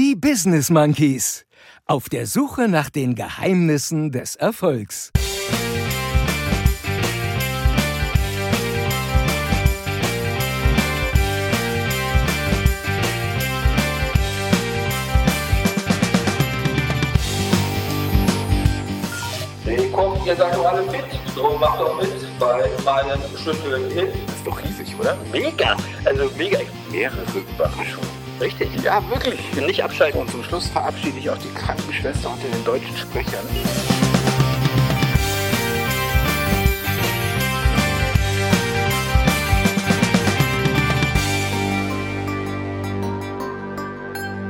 Die Business Monkeys. Auf der Suche nach den Geheimnissen des Erfolgs. Hey, kommt, ihr seid doch alle fit. So, macht doch mit bei meinem Schütteln Hit. Das ist doch riesig, oder? Mega, also mega. Mehrere Überraschungen. Richtig. Ja, wirklich. Nicht abschalten. Und zum Schluss verabschiede ich auch die Krankenschwester unter den deutschen Sprechern.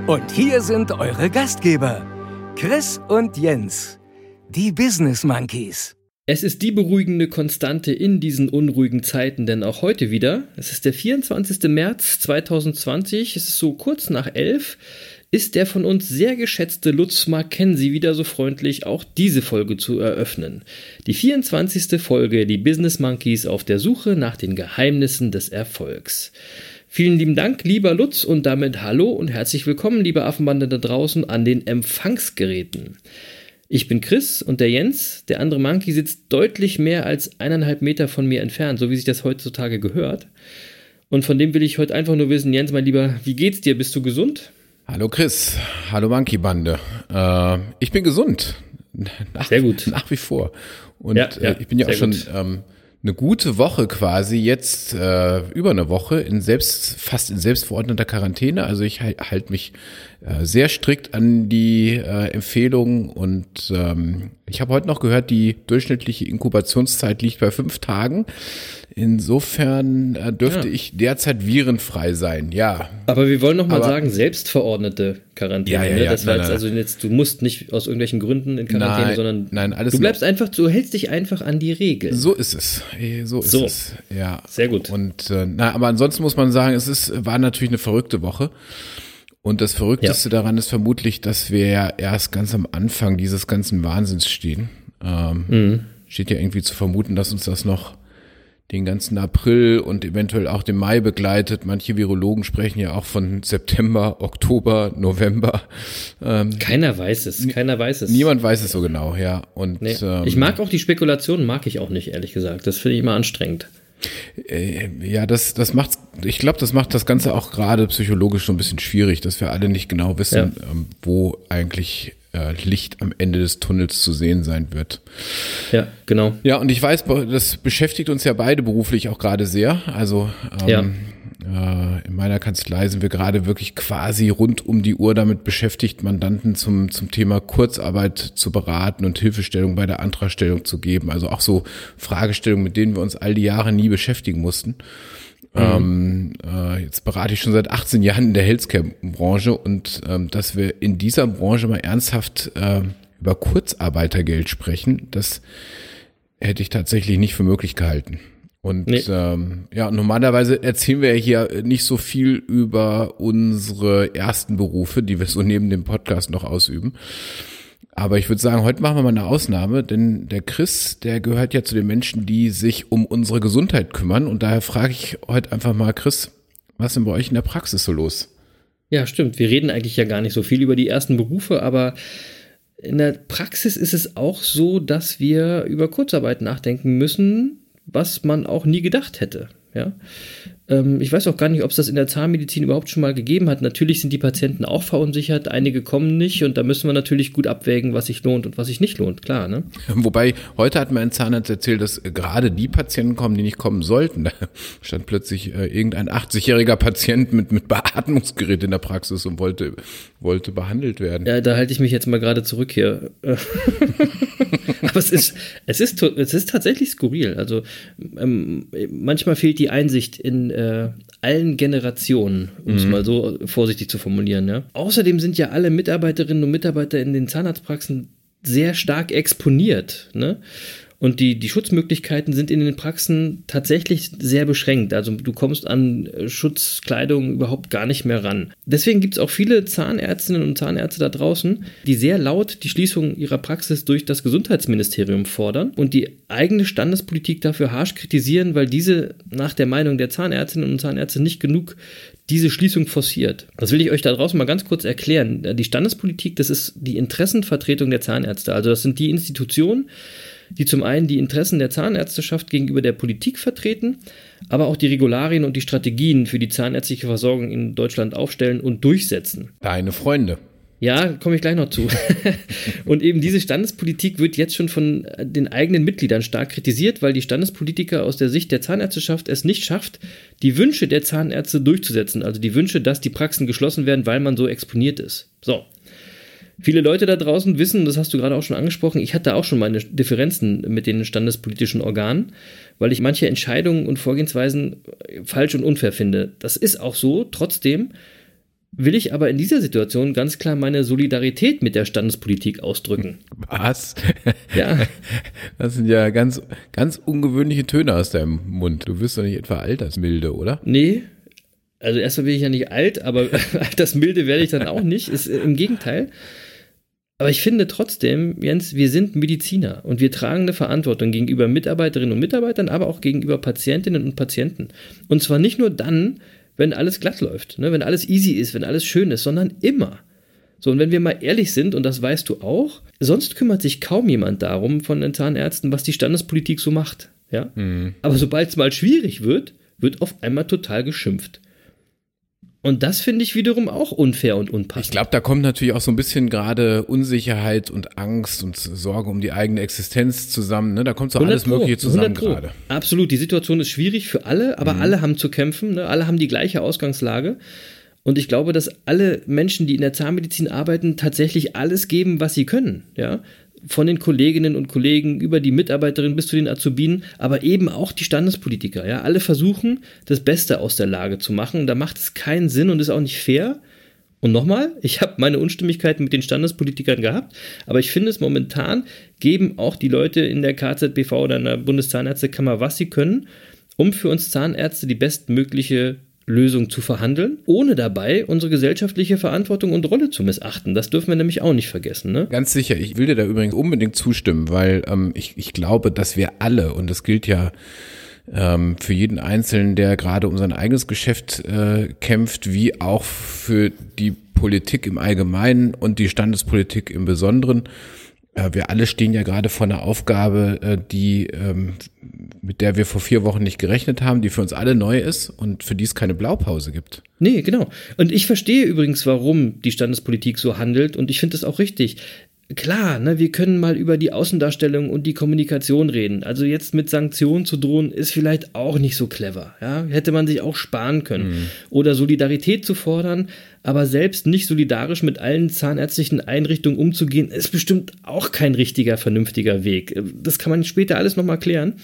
Und hier sind eure Gastgeber, Chris und Jens, die Business Monkeys. Es ist die beruhigende Konstante in diesen unruhigen Zeiten, denn auch heute wieder, es ist der 24. März 2020, es ist so kurz nach elf, ist der von uns sehr geschätzte Lutz Mackenzie wieder so freundlich, auch diese Folge zu eröffnen. Die 24. Folge, die Business Monkeys auf der Suche nach den Geheimnissen des Erfolgs. Vielen lieben Dank, lieber Lutz, und damit hallo und herzlich willkommen, liebe Affenbande da draußen an den Empfangsgeräten. Ich bin Chris und der Jens, der andere Monkey, sitzt deutlich mehr als eineinhalb Meter von mir entfernt, so wie sich das heutzutage gehört. Und von dem will ich heute einfach nur wissen, Jens, mein Lieber, wie geht's dir? Bist du gesund? Hallo Chris, hallo Monkey Bande. Äh, ich bin gesund. Nach, Sehr gut. Nach wie vor. Und ja, ja, äh, ich bin ja auch schon ähm, eine gute Woche quasi jetzt äh, über eine Woche in selbst fast in selbstverordneter Quarantäne. Also ich halte halt mich äh, sehr strikt an die äh, Empfehlungen und ähm, ich habe heute noch gehört, die durchschnittliche Inkubationszeit liegt bei fünf Tagen. Insofern äh, dürfte ja. ich derzeit virenfrei sein, ja. Aber wir wollen noch mal sagen, selbstverordnete Quarantäne. Ja, ja, ne? ja, das nein, nein, also jetzt, du musst nicht aus irgendwelchen Gründen in Quarantäne, nein, sondern nein, alles du bleibst einfach, du hältst dich einfach an die Regeln. So ist es. So ist so. es. Ja. Sehr gut. Und äh, na, aber ansonsten muss man sagen, es ist, war natürlich eine verrückte Woche. Und das Verrückteste ja. daran ist vermutlich, dass wir ja erst ganz am Anfang dieses ganzen Wahnsinns stehen. Ähm, mhm. Steht ja irgendwie zu vermuten, dass uns das noch den ganzen April und eventuell auch den Mai begleitet. Manche Virologen sprechen ja auch von September, Oktober, November. Ähm, keiner weiß es, keiner weiß es. Niemand weiß es so genau, ja. Und nee. ähm, ich mag auch die Spekulationen, mag ich auch nicht, ehrlich gesagt. Das finde ich immer anstrengend. Äh, ja, das, das macht, ich glaube, das macht das Ganze auch gerade psychologisch so ein bisschen schwierig, dass wir alle nicht genau wissen, ja. ähm, wo eigentlich äh, Licht am Ende des Tunnels zu sehen sein wird. Ja, genau. Ja, und ich weiß, das beschäftigt uns ja beide beruflich auch gerade sehr. Also ähm, ja. Äh, in meiner Kanzlei sind wir gerade wirklich quasi rund um die Uhr damit beschäftigt, Mandanten zum, zum Thema Kurzarbeit zu beraten und Hilfestellung bei der Antragstellung zu geben. Also auch so Fragestellungen, mit denen wir uns all die Jahre nie beschäftigen mussten. Mhm. Ähm, äh, jetzt berate ich schon seit 18 Jahren in der Healthcare-Branche und ähm, dass wir in dieser Branche mal ernsthaft äh, über Kurzarbeitergeld sprechen, das hätte ich tatsächlich nicht für möglich gehalten. Und nee. ähm, ja, normalerweise erzählen wir ja hier nicht so viel über unsere ersten Berufe, die wir so neben dem Podcast noch ausüben. Aber ich würde sagen, heute machen wir mal eine Ausnahme, denn der Chris, der gehört ja zu den Menschen, die sich um unsere Gesundheit kümmern. Und daher frage ich heute einfach mal, Chris, was ist denn bei euch in der Praxis so los? Ja, stimmt. Wir reden eigentlich ja gar nicht so viel über die ersten Berufe, aber in der Praxis ist es auch so, dass wir über Kurzarbeit nachdenken müssen, was man auch nie gedacht hätte. Ja? Ähm, ich weiß auch gar nicht, ob es das in der Zahnmedizin überhaupt schon mal gegeben hat. Natürlich sind die Patienten auch verunsichert, einige kommen nicht und da müssen wir natürlich gut abwägen, was sich lohnt und was sich nicht lohnt, klar. Ne? Wobei, heute hat mir ein Zahnarzt erzählt, dass gerade die Patienten kommen, die nicht kommen sollten. Da stand plötzlich äh, irgendein 80-jähriger Patient mit, mit Beatmungsgerät in der Praxis und wollte, wollte behandelt werden. Ja, da halte ich mich jetzt mal gerade zurück hier. Aber es ist, es ist, es ist tatsächlich skurril. Also ähm, manchmal fehlt die Einsicht in äh, allen Generationen, um es mhm. mal so vorsichtig zu formulieren. Ja. Außerdem sind ja alle Mitarbeiterinnen und Mitarbeiter in den Zahnarztpraxen sehr stark exponiert. Ne? Und die, die Schutzmöglichkeiten sind in den Praxen tatsächlich sehr beschränkt. Also du kommst an äh, Schutzkleidung überhaupt gar nicht mehr ran. Deswegen gibt es auch viele Zahnärztinnen und Zahnärzte da draußen, die sehr laut die Schließung ihrer Praxis durch das Gesundheitsministerium fordern und die eigene Standespolitik dafür harsch kritisieren, weil diese nach der Meinung der Zahnärztinnen und Zahnärzte nicht genug diese Schließung forciert. Das will ich euch da draußen mal ganz kurz erklären. Die Standespolitik, das ist die Interessenvertretung der Zahnärzte. Also das sind die Institutionen, die zum einen die Interessen der Zahnärzteschaft gegenüber der Politik vertreten, aber auch die Regularien und die Strategien für die zahnärztliche Versorgung in Deutschland aufstellen und durchsetzen. Deine Freunde. Ja, komme ich gleich noch zu. und eben diese Standespolitik wird jetzt schon von den eigenen Mitgliedern stark kritisiert, weil die Standespolitiker aus der Sicht der Zahnärzteschaft es nicht schafft, die Wünsche der Zahnärzte durchzusetzen. Also die Wünsche, dass die Praxen geschlossen werden, weil man so exponiert ist. So. Viele Leute da draußen wissen, das hast du gerade auch schon angesprochen, ich hatte auch schon meine Differenzen mit den standespolitischen Organen, weil ich manche Entscheidungen und Vorgehensweisen falsch und unfair finde. Das ist auch so. Trotzdem will ich aber in dieser Situation ganz klar meine Solidarität mit der Standespolitik ausdrücken. Was? Ja. Das sind ja ganz, ganz ungewöhnliche Töne aus deinem Mund. Du wirst doch nicht etwa altersmilde, oder? Nee. Also erstmal bin ich ja nicht alt, aber altersmilde werde ich dann auch nicht. Ist äh, im Gegenteil. Aber ich finde trotzdem, Jens, wir sind Mediziner und wir tragen eine Verantwortung gegenüber Mitarbeiterinnen und Mitarbeitern, aber auch gegenüber Patientinnen und Patienten. Und zwar nicht nur dann, wenn alles glatt läuft, ne? wenn alles easy ist, wenn alles schön ist, sondern immer. So, und wenn wir mal ehrlich sind, und das weißt du auch, sonst kümmert sich kaum jemand darum von den Zahnärzten, was die Standespolitik so macht. Ja? Mhm. Aber sobald es mal schwierig wird, wird auf einmal total geschimpft. Und das finde ich wiederum auch unfair und unpassend. Ich glaube, da kommt natürlich auch so ein bisschen gerade Unsicherheit und Angst und Sorge um die eigene Existenz zusammen. Ne? Da kommt so alles Mögliche zusammen gerade. Absolut, die Situation ist schwierig für alle, aber mhm. alle haben zu kämpfen. Ne? Alle haben die gleiche Ausgangslage. Und ich glaube, dass alle Menschen, die in der Zahnmedizin arbeiten, tatsächlich alles geben, was sie können. Ja? Von den Kolleginnen und Kollegen über die Mitarbeiterinnen bis zu den Azubinen, aber eben auch die Standespolitiker. Ja, alle versuchen, das Beste aus der Lage zu machen. Da macht es keinen Sinn und ist auch nicht fair. Und nochmal, ich habe meine Unstimmigkeiten mit den Standespolitikern gehabt, aber ich finde es momentan geben auch die Leute in der KZBV oder in der Bundeszahnärztekammer, was sie können, um für uns Zahnärzte die bestmögliche Lösung zu verhandeln, ohne dabei unsere gesellschaftliche Verantwortung und Rolle zu missachten. Das dürfen wir nämlich auch nicht vergessen. Ne? Ganz sicher. Ich will dir da übrigens unbedingt zustimmen, weil ähm, ich, ich glaube, dass wir alle, und das gilt ja ähm, für jeden Einzelnen, der gerade um sein eigenes Geschäft äh, kämpft, wie auch für die Politik im Allgemeinen und die Standespolitik im Besonderen, wir alle stehen ja gerade vor einer Aufgabe, äh, die, ähm, mit der wir vor vier Wochen nicht gerechnet haben, die für uns alle neu ist und für die es keine Blaupause gibt. Nee, genau. Und ich verstehe übrigens, warum die Standespolitik so handelt und ich finde es auch richtig klar, ne, wir können mal über die Außendarstellung und die Kommunikation reden. Also jetzt mit Sanktionen zu drohen, ist vielleicht auch nicht so clever. Ja? Hätte man sich auch sparen können. Mhm. Oder Solidarität zu fordern, aber selbst nicht solidarisch mit allen zahnärztlichen Einrichtungen umzugehen, ist bestimmt auch kein richtiger, vernünftiger Weg. Das kann man später alles nochmal klären.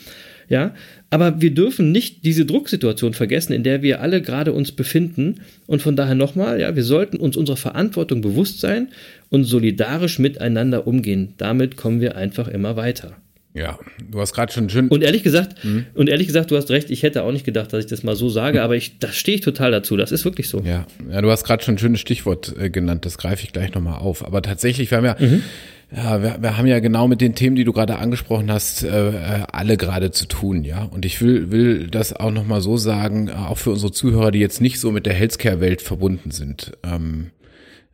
Ja, aber wir dürfen nicht diese Drucksituation vergessen, in der wir alle gerade uns befinden. Und von daher nochmal, ja, wir sollten uns unserer Verantwortung bewusst sein und solidarisch miteinander umgehen. Damit kommen wir einfach immer weiter. Ja, du hast gerade schon schön. Und ehrlich gesagt, mhm. und ehrlich gesagt, du hast recht, ich hätte auch nicht gedacht, dass ich das mal so sage, aber ich, da stehe ich total dazu. Das ist wirklich so. Ja, ja du hast gerade schon ein schönes Stichwort äh, genannt, das greife ich gleich nochmal auf. Aber tatsächlich, wir haben ja mhm. Ja, wir, wir haben ja genau mit den Themen, die du gerade angesprochen hast, äh, äh, alle gerade zu tun, ja. Und ich will, will das auch nochmal so sagen, äh, auch für unsere Zuhörer, die jetzt nicht so mit der Healthcare-Welt verbunden sind. Ähm, äh,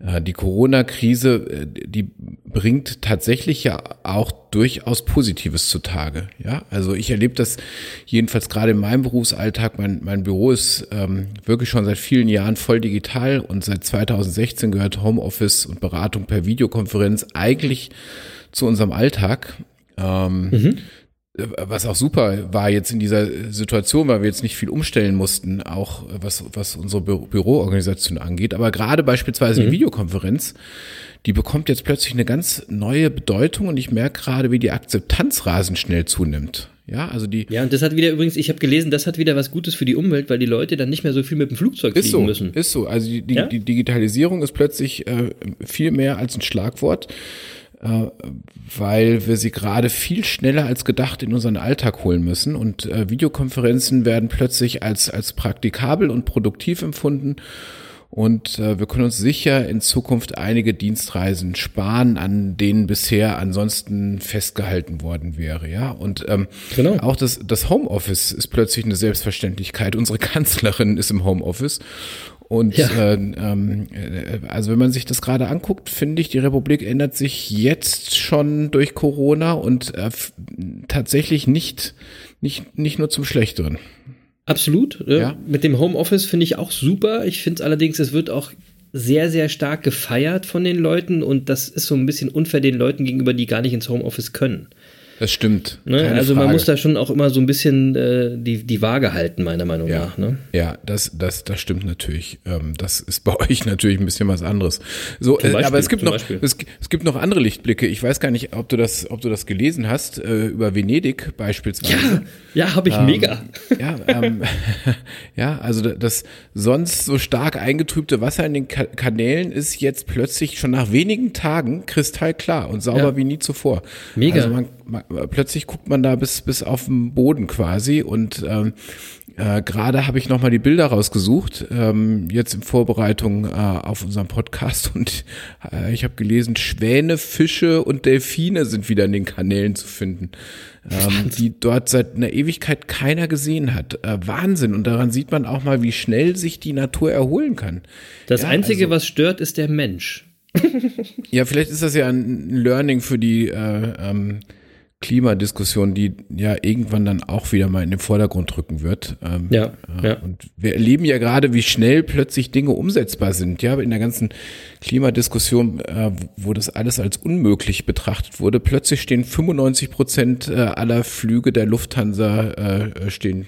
die Corona-Krise, äh, die bringt tatsächlich ja auch durchaus Positives zutage. Ja, also ich erlebe das jedenfalls gerade in meinem Berufsalltag. Mein, mein Büro ist ähm, wirklich schon seit vielen Jahren voll digital und seit 2016 gehört Homeoffice und Beratung per Videokonferenz eigentlich zu unserem Alltag. Ähm, mhm was auch super war jetzt in dieser Situation, weil wir jetzt nicht viel umstellen mussten, auch was, was unsere Bü Büroorganisation angeht. Aber gerade beispielsweise mhm. die Videokonferenz, die bekommt jetzt plötzlich eine ganz neue Bedeutung und ich merke gerade, wie die Akzeptanz rasend schnell zunimmt. Ja, also die. Ja, und das hat wieder übrigens, ich habe gelesen, das hat wieder was Gutes für die Umwelt, weil die Leute dann nicht mehr so viel mit dem Flugzeug fliegen so, müssen. Ist so. Also die, die, ja? die Digitalisierung ist plötzlich äh, viel mehr als ein Schlagwort. Äh, weil wir sie gerade viel schneller als gedacht in unseren Alltag holen müssen. Und äh, Videokonferenzen werden plötzlich als, als praktikabel und produktiv empfunden. Und äh, wir können uns sicher in Zukunft einige Dienstreisen sparen, an denen bisher ansonsten festgehalten worden wäre. Ja, und ähm, genau. auch das, das Homeoffice ist plötzlich eine Selbstverständlichkeit. Unsere Kanzlerin ist im Homeoffice. Und ja. äh, ähm, äh, also wenn man sich das gerade anguckt, finde ich, die Republik ändert sich jetzt schon durch Corona und äh, tatsächlich nicht, nicht, nicht nur zum Schlechteren. Absolut. Ja. Mit dem Homeoffice finde ich auch super. Ich finde es allerdings, es wird auch sehr, sehr stark gefeiert von den Leuten und das ist so ein bisschen unfair den Leuten gegenüber, die gar nicht ins Homeoffice können. Das stimmt. Ne? Also Frage. man muss da schon auch immer so ein bisschen äh, die, die Waage halten, meiner Meinung ja. nach. Ne? Ja, das, das, das stimmt natürlich. Ähm, das ist bei euch natürlich ein bisschen was anderes. So, äh, Beispiel, aber es gibt noch, es, es, gibt noch andere Lichtblicke. Ich weiß gar nicht, ob du das, ob du das gelesen hast, äh, über Venedig beispielsweise. Ja, ja habe ich ähm, mega. Ja, ähm, ja, also das sonst so stark eingetrübte Wasser in den Ka Kanälen ist jetzt plötzlich schon nach wenigen Tagen kristallklar und sauber ja. wie nie zuvor. Mega. Also man, plötzlich guckt man da bis, bis auf den Boden quasi und ähm, äh, gerade habe ich nochmal die Bilder rausgesucht, ähm, jetzt in Vorbereitung äh, auf unseren Podcast und äh, ich habe gelesen, Schwäne, Fische und Delfine sind wieder in den Kanälen zu finden, ähm, die dort seit einer Ewigkeit keiner gesehen hat. Äh, Wahnsinn und daran sieht man auch mal, wie schnell sich die Natur erholen kann. Das ja, Einzige, also, was stört, ist der Mensch. ja, vielleicht ist das ja ein Learning für die äh, ähm, Klimadiskussion, die ja irgendwann dann auch wieder mal in den Vordergrund rücken wird. Ähm, ja, ja. Und wir erleben ja gerade, wie schnell plötzlich Dinge umsetzbar sind. Ja, in der ganzen Klimadiskussion, äh, wo das alles als unmöglich betrachtet wurde, plötzlich stehen 95 Prozent äh, aller Flüge der Lufthansa äh, stehen,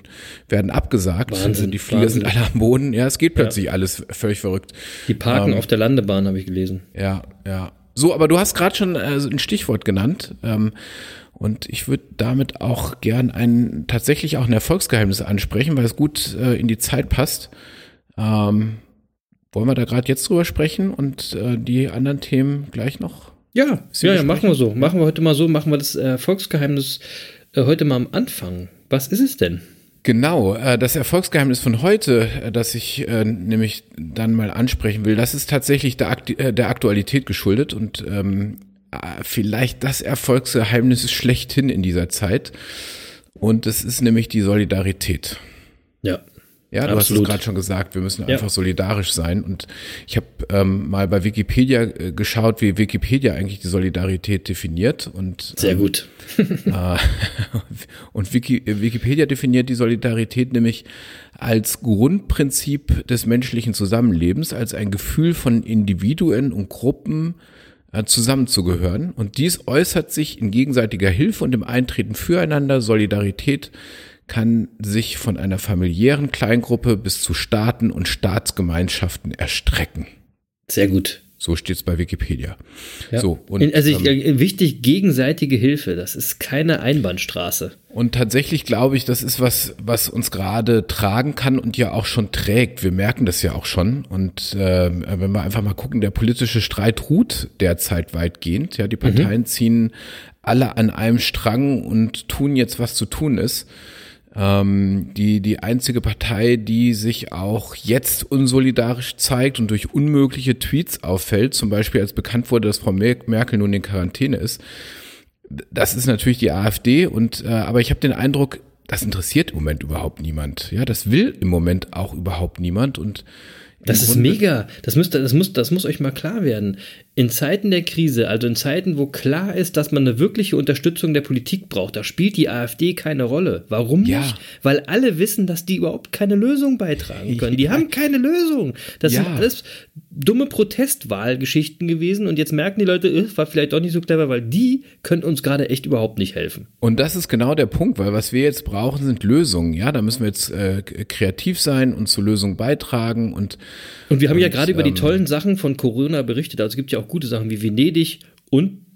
werden abgesagt. Wahnsinn, die Flieger Wahnsinn. sind alle am Boden. Ja, es geht plötzlich ja. alles völlig verrückt. Die parken ähm, auf der Landebahn, habe ich gelesen. Ja, ja. So, aber du hast gerade schon äh, ein Stichwort genannt. Ähm, und ich würde damit auch gern ein tatsächlich auch ein Erfolgsgeheimnis ansprechen, weil es gut äh, in die Zeit passt. Ähm, wollen wir da gerade jetzt drüber sprechen und äh, die anderen Themen gleich noch? Ja, ja, ja, machen wir so. Machen wir heute mal so, machen wir das Erfolgsgeheimnis äh, heute mal am Anfang. Was ist es denn? Genau, äh, das Erfolgsgeheimnis von heute, äh, das ich äh, nämlich dann mal ansprechen will, das ist tatsächlich der, Akt der Aktualität geschuldet und ähm, äh, vielleicht das Erfolgsgeheimnis schlechthin in dieser Zeit. Und es ist nämlich die Solidarität. Ja. Ja, du Absolut. hast es gerade schon gesagt, wir müssen ja. einfach solidarisch sein. Und ich habe ähm, mal bei Wikipedia äh, geschaut, wie Wikipedia eigentlich die Solidarität definiert. Und, Sehr ähm, gut. äh, und Wiki, Wikipedia definiert die Solidarität nämlich als Grundprinzip des menschlichen Zusammenlebens, als ein Gefühl von Individuen und Gruppen, äh, zusammenzugehören. Und dies äußert sich in gegenseitiger Hilfe und im Eintreten füreinander. Solidarität kann sich von einer familiären Kleingruppe bis zu Staaten und Staatsgemeinschaften erstrecken. Sehr gut. So steht es bei Wikipedia. Ja. So, und, also ich, ähm, wichtig, gegenseitige Hilfe. Das ist keine Einbahnstraße. Und tatsächlich glaube ich, das ist was, was uns gerade tragen kann und ja auch schon trägt. Wir merken das ja auch schon. Und äh, wenn wir einfach mal gucken, der politische Streit ruht derzeit weitgehend. Ja, die Parteien mhm. ziehen alle an einem Strang und tun jetzt, was zu tun ist. Ähm, die, die einzige Partei, die sich auch jetzt unsolidarisch zeigt und durch unmögliche Tweets auffällt, zum Beispiel als bekannt wurde, dass Frau Merkel nun in Quarantäne ist, das ist natürlich die AfD und äh, aber ich habe den Eindruck, das interessiert im Moment überhaupt niemand. Ja, das will im Moment auch überhaupt niemand und das ist mega. Das, müsst, das, muss, das muss euch mal klar werden. In Zeiten der Krise, also in Zeiten, wo klar ist, dass man eine wirkliche Unterstützung der Politik braucht, da spielt die AfD keine Rolle. Warum ja. nicht? Weil alle wissen, dass die überhaupt keine Lösung beitragen können. Die haben keine Lösung. Das ja. sind alles dumme Protestwahlgeschichten gewesen und jetzt merken die Leute, äh, war vielleicht doch nicht so clever, weil die können uns gerade echt überhaupt nicht helfen. Und das ist genau der Punkt, weil was wir jetzt brauchen, sind Lösungen. Ja, da müssen wir jetzt äh, kreativ sein und zur Lösung beitragen und und wir haben und, ja gerade ähm, über die ähm, tollen Sachen von Corona berichtet. Also es gibt ja auch gute Sachen wie Venedig und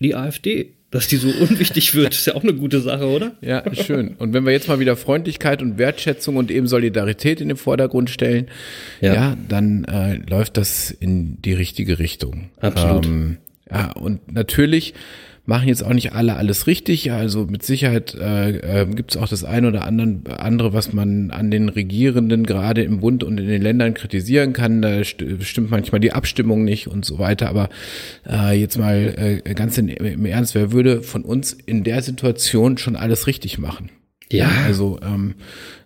die AfD. Dass die so unwichtig wird, ist ja auch eine gute Sache, oder? Ja, schön. Und wenn wir jetzt mal wieder Freundlichkeit und Wertschätzung und eben Solidarität in den Vordergrund stellen, ja, ja dann äh, läuft das in die richtige Richtung. Absolut. Ähm, ja, und natürlich machen jetzt auch nicht alle alles richtig. Also mit Sicherheit äh, äh, gibt es auch das eine oder andere, was man an den Regierenden gerade im Bund und in den Ländern kritisieren kann. Da stimmt manchmal die Abstimmung nicht und so weiter. Aber äh, jetzt mal äh, ganz in, im Ernst, wer würde von uns in der Situation schon alles richtig machen? Ja. Also ähm,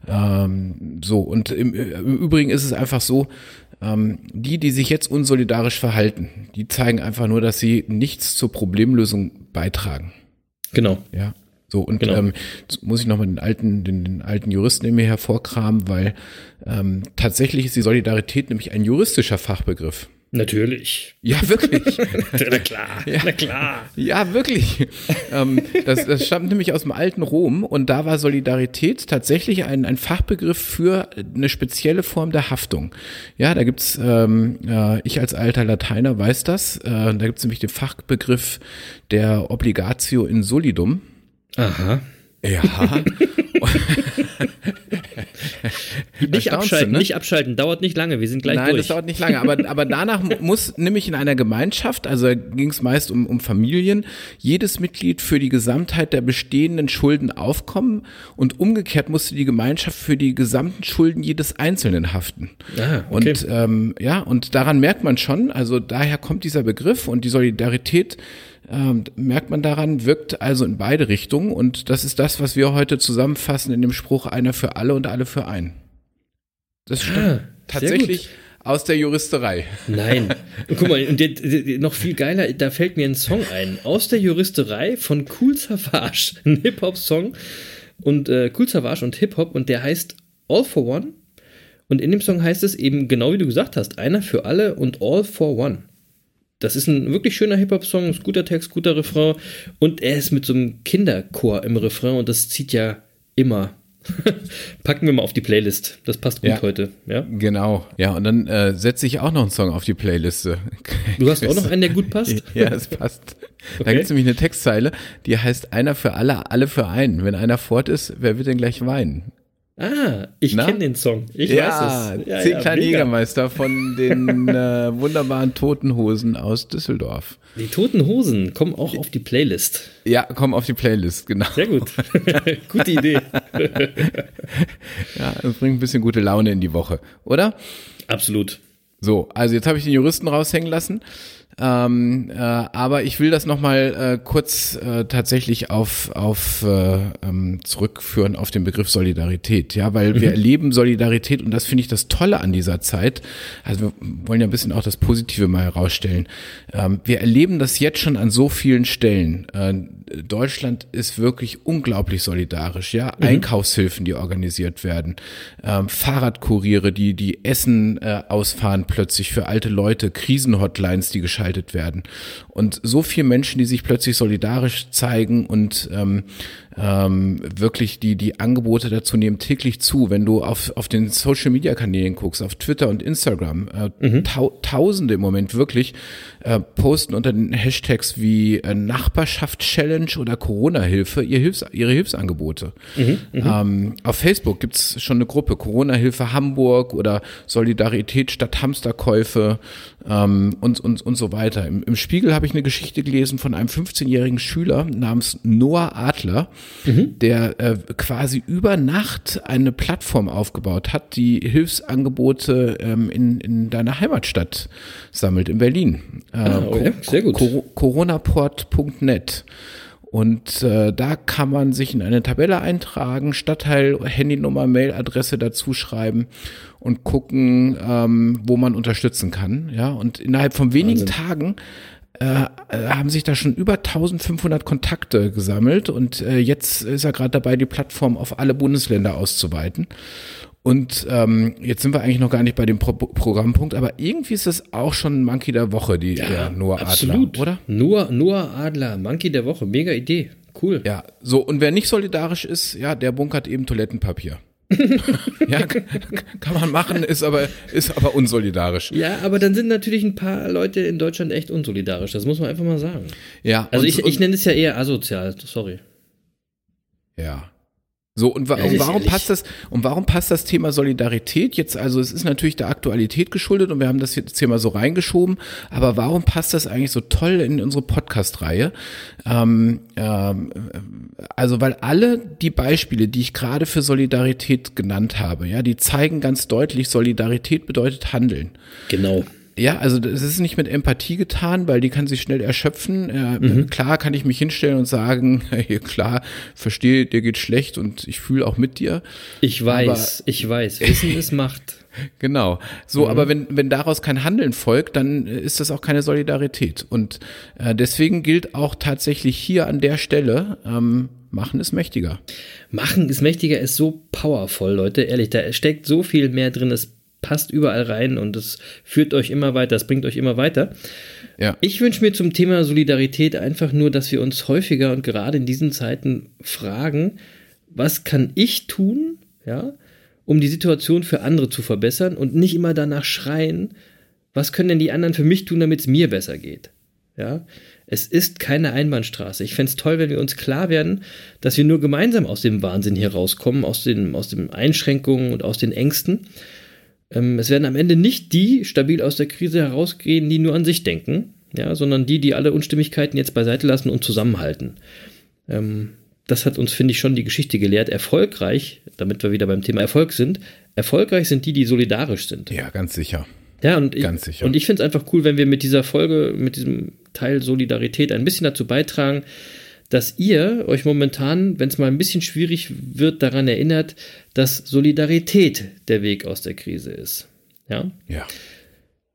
ähm, so und im, im Übrigen ist es einfach so, ähm, die, die sich jetzt unsolidarisch verhalten, die zeigen einfach nur, dass sie nichts zur Problemlösung beitragen. Genau. Ja. So, und genau. ähm, muss ich nochmal den alten, den, den alten Juristen in mir hervorkramen, weil ähm, tatsächlich ist die Solidarität nämlich ein juristischer Fachbegriff. Natürlich. Ja, wirklich. na klar, ja. na klar. Ja, wirklich. ähm, das, das stammt nämlich aus dem alten Rom und da war Solidarität tatsächlich ein, ein Fachbegriff für eine spezielle Form der Haftung. Ja, da gibt's, ähm, äh, ich als alter Lateiner weiß das, äh, da gibt's nämlich den Fachbegriff der Obligatio in solidum. Aha. Ja. nicht abschalten, ne? nicht abschalten, dauert nicht lange, wir sind gleich Nein, durch. Nein, das dauert nicht lange, aber, aber danach muss nämlich in einer Gemeinschaft, also ging es meist um, um Familien, jedes Mitglied für die Gesamtheit der bestehenden Schulden aufkommen und umgekehrt musste die Gemeinschaft für die gesamten Schulden jedes Einzelnen haften. Ah, okay. Und ähm, ja, und daran merkt man schon, also daher kommt dieser Begriff und die Solidarität ähm, merkt man daran, wirkt also in beide Richtungen und das ist das, was wir heute zusammenfassen in dem Spruch einer für alle und alle für einen. Das stimmt ah, tatsächlich aus der Juristerei. Nein. Und guck mal, und der, der, noch viel geiler, da fällt mir ein Song ein. Aus der Juristerei von Cool Savage, ein Hip-Hop-Song und äh, Cool Savage und Hip-Hop und der heißt All for One. Und in dem Song heißt es eben genau wie du gesagt hast, einer für alle und All for One. Das ist ein wirklich schöner Hip-Hop-Song, ist guter Text, guter Refrain und er ist mit so einem Kinderchor im Refrain und das zieht ja immer. Packen wir mal auf die Playlist. Das passt gut ja, heute. Ja? Genau. Ja, und dann äh, setze ich auch noch einen Song auf die Playliste. Du hast auch noch einen, der gut passt? ja, es passt. Okay. Da gibt es nämlich eine Textzeile, die heißt einer für alle, alle für einen. Wenn einer fort ist, wer wird denn gleich weinen? Ah, ich kenne den Song. Ich ja, weiß es. Ja, Zehn ja, kleine mega. Jägermeister von den äh, wunderbaren Toten Hosen aus Düsseldorf. Die Toten Hosen kommen auch auf die Playlist. Ja, kommen auf die Playlist, genau. Sehr gut. Gute Idee. ja, das bringt ein bisschen gute Laune in die Woche, oder? Absolut. So, also jetzt habe ich den Juristen raushängen lassen. Ähm, äh, aber ich will das nochmal äh, kurz äh, tatsächlich auf, auf äh, ähm, zurückführen auf den Begriff Solidarität, ja, weil mhm. wir erleben Solidarität und das finde ich das Tolle an dieser Zeit. Also wir wollen ja ein bisschen auch das Positive mal herausstellen. Ähm, wir erleben das jetzt schon an so vielen Stellen. Äh, Deutschland ist wirklich unglaublich solidarisch, ja. Mhm. Einkaufshilfen, die organisiert werden, ähm, Fahrradkuriere, die die Essen äh, ausfahren plötzlich für alte Leute, Krisenhotlines, die geschaltet werden. Und so viele Menschen, die sich plötzlich solidarisch zeigen und ähm, ähm, wirklich die, die Angebote dazu nehmen täglich zu. Wenn du auf, auf den Social Media Kanälen guckst, auf Twitter und Instagram, äh, mhm. tau Tausende im Moment wirklich äh, posten unter den Hashtags wie äh, Nachbarschaft Challenge oder Corona-Hilfe ihr Hilfs ihre Hilfsangebote. Mhm, mhm. ähm, auf Facebook gibt's schon eine Gruppe Corona-Hilfe Hamburg oder Solidarität statt Hamsterkäufe ähm, und, und, und so weiter. Im, im Spiegel habe ich eine Geschichte gelesen von einem 15-jährigen Schüler namens Noah Adler, mhm. der äh, quasi über Nacht eine Plattform aufgebaut hat, die Hilfsangebote ähm, in, in deiner Heimatstadt sammelt, in Berlin. Äh, ah, okay. Sehr gut. coronaport.net. Und äh, da kann man sich in eine Tabelle eintragen, Stadtteil, Handynummer, Mailadresse dazu schreiben und gucken, ähm, wo man unterstützen kann. Ja, und innerhalb von wenigen Wahnsinn. Tagen äh, äh, haben sich da schon über 1500 Kontakte gesammelt und äh, jetzt ist er gerade dabei, die Plattform auf alle Bundesländer auszuweiten. Und ähm, jetzt sind wir eigentlich noch gar nicht bei dem Pro Programmpunkt, aber irgendwie ist das auch schon Monkey der Woche, die ja, der Noah absolut. Adler, oder? Noah, Noah Adler, Monkey der Woche, mega Idee, cool. Ja, so und wer nicht solidarisch ist, ja, der bunkert eben Toilettenpapier. ja, kann man machen, ist aber, ist aber unsolidarisch. Ja, aber dann sind natürlich ein paar Leute in Deutschland echt unsolidarisch, das muss man einfach mal sagen. Ja. Also und, ich, ich nenne es ja eher asozial, sorry. Ja. So, und, wa und warum passt das, und warum passt das Thema Solidarität jetzt? Also, es ist natürlich der Aktualität geschuldet und wir haben das jetzt hier mal so reingeschoben, aber warum passt das eigentlich so toll in unsere Podcast-Reihe? Ähm, ähm, also, weil alle die Beispiele, die ich gerade für Solidarität genannt habe, ja, die zeigen ganz deutlich, Solidarität bedeutet Handeln. Genau. Ja, also das ist nicht mit Empathie getan, weil die kann sich schnell erschöpfen. Ja, mhm. Klar kann ich mich hinstellen und sagen, hey, klar, verstehe, dir geht schlecht und ich fühle auch mit dir. Ich weiß, aber, ich weiß, Wissen ist Macht. Genau. So, mhm. aber wenn, wenn daraus kein Handeln folgt, dann ist das auch keine Solidarität. Und äh, deswegen gilt auch tatsächlich hier an der Stelle, ähm, Machen ist mächtiger. Machen ist mächtiger ist so powerful, Leute. Ehrlich, da steckt so viel mehr drin. Es passt überall rein und es führt euch immer weiter, es bringt euch immer weiter. Ja. Ich wünsche mir zum Thema Solidarität einfach nur, dass wir uns häufiger und gerade in diesen Zeiten fragen, was kann ich tun, ja, um die Situation für andere zu verbessern und nicht immer danach schreien, was können denn die anderen für mich tun, damit es mir besser geht. Ja, es ist keine Einbahnstraße. Ich fände es toll, wenn wir uns klar werden, dass wir nur gemeinsam aus dem Wahnsinn hier rauskommen, aus den, aus den Einschränkungen und aus den Ängsten. Ähm, es werden am Ende nicht die stabil aus der Krise herausgehen, die nur an sich denken, ja, sondern die, die alle Unstimmigkeiten jetzt beiseite lassen und zusammenhalten. Ähm, das hat uns, finde ich, schon die Geschichte gelehrt. Erfolgreich, damit wir wieder beim Thema Erfolg sind, erfolgreich sind die, die solidarisch sind. Ja, ganz sicher. Ja, und ganz ich, sicher. Und ich finde es einfach cool, wenn wir mit dieser Folge, mit diesem Teil Solidarität ein bisschen dazu beitragen, dass ihr euch momentan, wenn es mal ein bisschen schwierig wird, daran erinnert, dass Solidarität der Weg aus der Krise ist. Ja? Ja.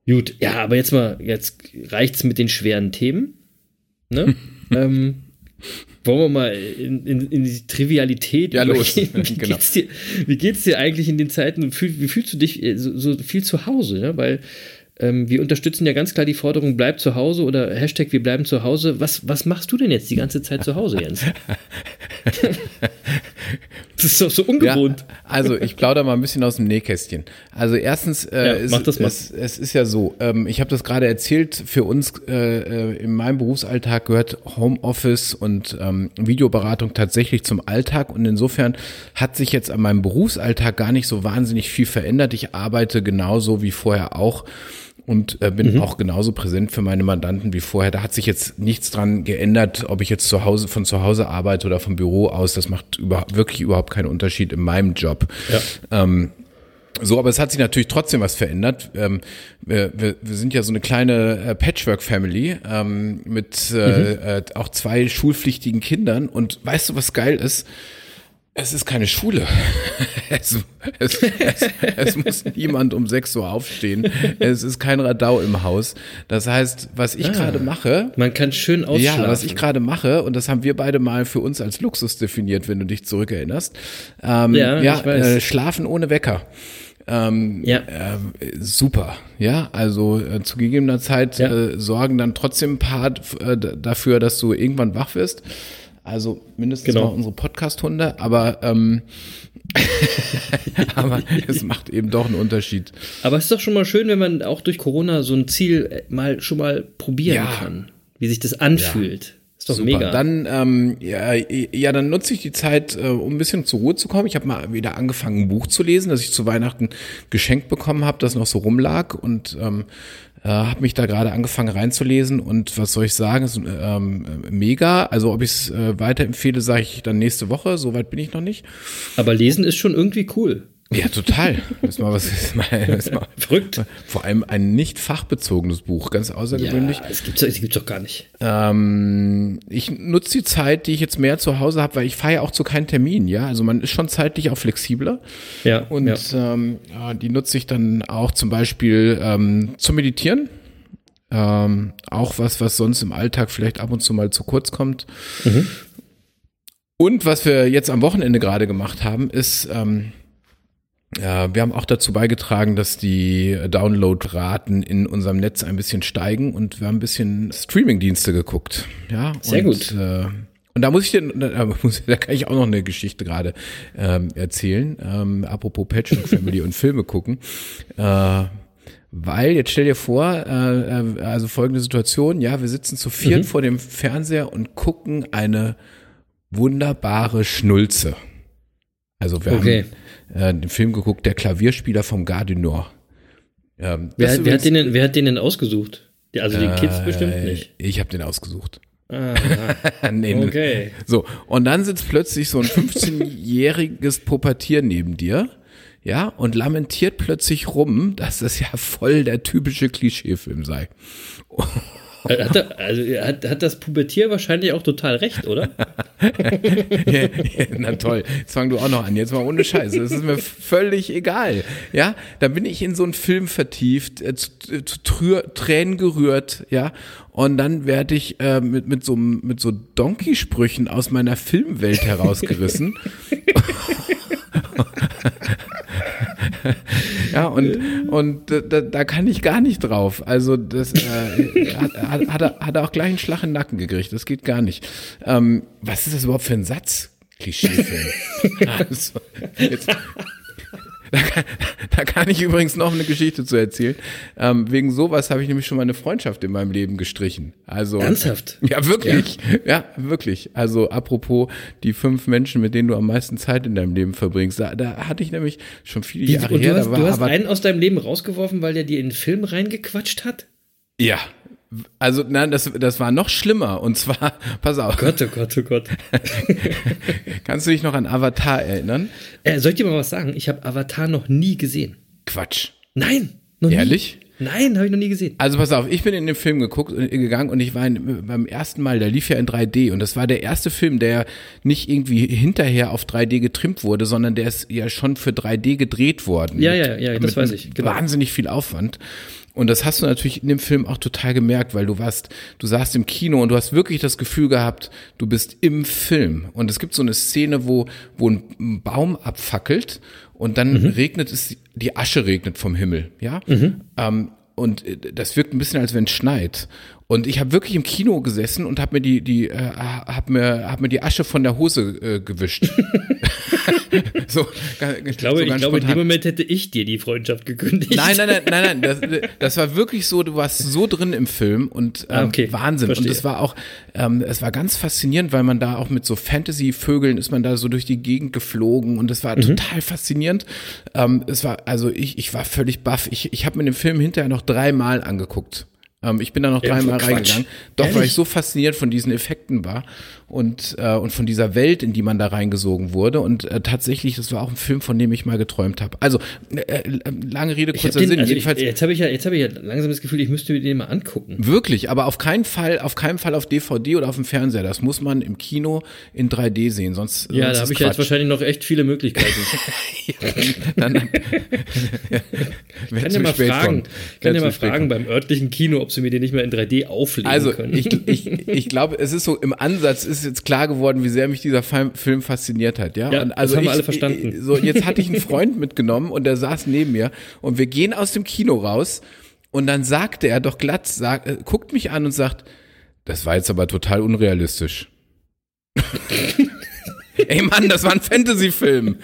Gut, ja, aber jetzt mal, jetzt reicht's mit den schweren Themen. Ne? ähm, wollen wir mal in, in, in die Trivialität ja, los. Wie, genau. geht's dir, wie geht's dir eigentlich in den Zeiten? Wie fühlst du dich äh, so, so viel zu Hause? Ne? Weil ähm, wir unterstützen ja ganz klar die Forderung, bleib zu Hause oder Hashtag wir bleiben zu Hause. Was, was machst du denn jetzt die ganze Zeit zu Hause, Jens? das ist doch so ungewohnt. Ja, also ich plaudere mal ein bisschen aus dem Nähkästchen. Also erstens, äh, ja, ist, es, es, ist ja so, ähm, ich habe das gerade erzählt, für uns äh, äh, in meinem Berufsalltag gehört Homeoffice und ähm, Videoberatung tatsächlich zum Alltag und insofern hat sich jetzt an meinem Berufsalltag gar nicht so wahnsinnig viel verändert. Ich arbeite genauso wie vorher auch und äh, bin mhm. auch genauso präsent für meine Mandanten wie vorher. Da hat sich jetzt nichts dran geändert, ob ich jetzt zu Hause von zu Hause arbeite oder vom Büro aus. Das macht über, wirklich überhaupt keinen Unterschied in meinem Job. Ja. Ähm, so, aber es hat sich natürlich trotzdem was verändert. Ähm, wir, wir, wir sind ja so eine kleine äh, Patchwork-Family ähm, mit äh, mhm. äh, auch zwei schulpflichtigen Kindern. Und weißt du, was geil ist? Es ist keine Schule. Es, es, es, es, muss niemand um 6 Uhr aufstehen. Es ist kein Radau im Haus. Das heißt, was ich ah, gerade mache. Man kann schön ausschlafen. Ja, was ich gerade mache, und das haben wir beide mal für uns als Luxus definiert, wenn du dich zurückerinnerst. Ähm, ja, ja äh, schlafen ohne Wecker. Ähm, ja. Äh, super. Ja, also äh, zu gegebener Zeit ja. äh, sorgen dann trotzdem ein paar äh, dafür, dass du irgendwann wach wirst. Also mindestens genau. mal unsere Podcast-Hunde, aber, ähm, aber es macht eben doch einen Unterschied. Aber es ist doch schon mal schön, wenn man auch durch Corona so ein Ziel mal schon mal probieren ja. kann, wie sich das anfühlt. Ja. Ist doch Super. mega. Dann, ähm, ja, ja, dann nutze ich die Zeit, äh, um ein bisschen zur Ruhe zu kommen. Ich habe mal wieder angefangen, ein Buch zu lesen, das ich zu Weihnachten geschenkt bekommen habe, das noch so rumlag und ähm, äh, habe mich da gerade angefangen reinzulesen und was soll ich sagen, ist ähm, mega. Also ob ich es äh, weiterempfehle, sage ich dann nächste Woche. Soweit bin ich noch nicht. Aber lesen ist schon irgendwie cool. Ja, total. Das ist mal was, ist mal, ist mal, Verrückt. Vor allem ein nicht fachbezogenes Buch, ganz außergewöhnlich. Ja, es gibt's, es gibt's doch gar nicht. Ähm, ich nutze die Zeit, die ich jetzt mehr zu Hause habe, weil ich fahre ja auch zu keinen Termin, ja. Also man ist schon zeitlich auch flexibler. Ja. Und ja. Ähm, die nutze ich dann auch zum Beispiel ähm, zum Meditieren. Ähm, auch was, was sonst im Alltag vielleicht ab und zu mal zu kurz kommt. Mhm. Und was wir jetzt am Wochenende gerade gemacht haben, ist ähm, wir haben auch dazu beigetragen, dass die Downloadraten in unserem Netz ein bisschen steigen und wir haben ein bisschen Streamingdienste geguckt. Ja, sehr und, gut. Äh, und da muss ich dir, da, muss, da kann ich auch noch eine Geschichte gerade ähm, erzählen. Ähm, apropos Patchwork Family und Filme gucken. Äh, weil, jetzt stell dir vor, äh, äh also folgende Situation, ja, wir sitzen zu viert mhm. vor dem Fernseher und gucken eine wunderbare Schnulze. Also wir Okay. haben äh, den Film geguckt, der Klavierspieler vom Nord. Ähm, Wer, wer, hat den denn, wer hat den denn ausgesucht? Also die Kids Äh, bestimmt nicht. Ich habe den ausgesucht. Ah, nee, okay. So, und dann sitzt plötzlich so ein 15-jähriges Pubertier neben dir, ja, und lamentiert plötzlich rum, dass das ja voll der typische Klischeefilm sei. Hat, er, also hat, hat das Pubertier wahrscheinlich auch total recht, oder? Ja, ja, Na toll, jetzt fang du auch noch an. Jetzt mal ohne Scheiße. Das ist mir völlig egal. Ja, da bin ich in so einen Film vertieft, äh, zu, äh, zu Trür, Tränen gerührt, ja. Und dann werde ich äh, mit, mit so, mit so Donkey-Sprüchen aus meiner Filmwelt herausgerissen. ja, und, und da- da, kann ich gar nicht drauf. Also das äh, hat, hat, hat, er, hat er auch gleich einen Schlag in den Nacken gekriegt. Das geht gar nicht. Ähm, was ist das überhaupt für ein Satz? Klischeefilm. also, jetzt, da, kann, da kann ich übrigens noch eine Geschichte zu erzählen. Ähm, wegen sowas habe ich nämlich schon mal eine Freundschaft in meinem Leben gestrichen. Also Ernsthaft? Ja, wirklich. Ja, wirklich. Also apropos die fünf Menschen, mit denen du am meisten Zeit in deinem Leben verbringst. Da, da hatte ich nämlich schon viele Jahre und her. du hast, da war du hast einen aus deinem Leben rausgeworfen, weil der dir in den Film reingequatscht hat? ja. Also nein, das, das war noch schlimmer. Und zwar, pass auf, Gott, oh Gott, oh Gott. kannst du dich noch an Avatar erinnern? Äh, soll ich dir mal was sagen? Ich habe Avatar noch nie gesehen. Quatsch. Nein, noch Ehrlich? nie. Nein, habe ich noch nie gesehen. Also pass auf, ich bin in den Film geguckt, äh, gegangen und ich war in, beim ersten Mal, der lief ja in 3D und das war der erste Film, der nicht irgendwie hinterher auf 3D getrimmt wurde, sondern der ist ja schon für 3D gedreht worden. Ja, Mit- ja, ja, das weiß ich, genau. Wahnsinnig viel Aufwand. Und das hast du natürlich in dem Film auch total gemerkt, weil du warst, du saßt im Kino und du hast wirklich das Gefühl gehabt, du bist im Film. Und es gibt so eine Szene, wo, wo ein Baum abfackelt und dann Mhm. regnet es, die Asche regnet vom Himmel, ja? Mhm. Ähm, und äh, das wirkt ein bisschen, als wenn es schneit. Und ich habe wirklich im Kino gesessen und habe mir die, die, äh, hab mir, hab mir die Asche von der Hose äh, gewischt. so, Ich glaube, ich glaube in dem Moment hätte ich dir die Freundschaft gekündigt. Nein, nein, nein, nein, nein. Das, das war wirklich so, du warst so drin im Film und ähm, Ah, okay. Wahnsinn. Verstehe. Und es war auch, ähm, es war ganz faszinierend, weil man da auch mit so Fantasy-Vögeln ist man da so durch die Gegend geflogen und es war Mhm. total faszinierend. Ähm, es war, also ich, ich war völlig baff. Ich, ich habe mir den Film hinterher noch dreimal angeguckt. Ähm, ich bin da noch Ja, dreimal reingegangen. Doch, weil Ehrlich? ich so fasziniert von diesen Effekten war und, äh, und von dieser Welt, in die man da reingesogen wurde. Und äh, tatsächlich, das war auch ein Film, von dem ich mal geträumt habe. Also, äh, äh, lange Rede, hab kurzer den, Sinn. also ich, jetzt habe ich ja, jetzt habe ich ja langsam das Gefühl, ich müsste mir den mal angucken. wirklich, aber auf keinen Fall, auf keinen Fall auf DVD oder auf dem Fernseher. Das muss man im Kino in 3D sehen, sonst Ja, sonst da habe ich ja jetzt wahrscheinlich noch echt viele Möglichkeiten. dann, dann, Ich kann ja mal fragen, kann ja mal fragen beim örtlichen Kino, ob sie mir den nicht mehr in 3D auflegen Also können. ich, ich, ich glaube, es ist so im Ansatz ist jetzt klar geworden, wie sehr mich dieser Film, fasziniert hat. Ja, Ja, und das also haben wir ich, alle verstanden. So jetzt hatte ich einen Freund mitgenommen und der saß neben mir und wir gehen aus dem Kino raus und dann sagte er doch glatt, sagt, äh, guckt mich an und sagt, das war jetzt aber total unrealistisch. Ey Mann, das war ein Fantasy-Film.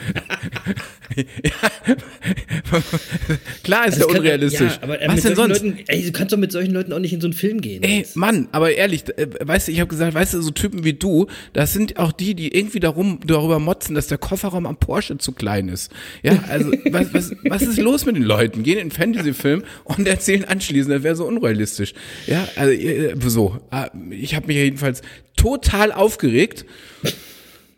Ja. Klar ist Das er kann- unrealistisch. Ja, aber äh, Was denn sonst? Leuten, ey, du kannst doch mit solchen Leuten auch nicht in so einen Film gehen. Ey, Mann, aber ehrlich, äh, weißt du, ich habe gesagt, weißt du, so Typen wie du, das sind auch die, die irgendwie darum, darüber motzen, dass der Kofferraum am Porsche zu klein ist. Ja, also was, was, was ist los mit den Leuten? Gehen in einen Fantasy-Film und erzählen anschließend, das wäre so unrealistisch. Ja, also äh, so. äh, Ich habe mich jedenfalls total aufgeregt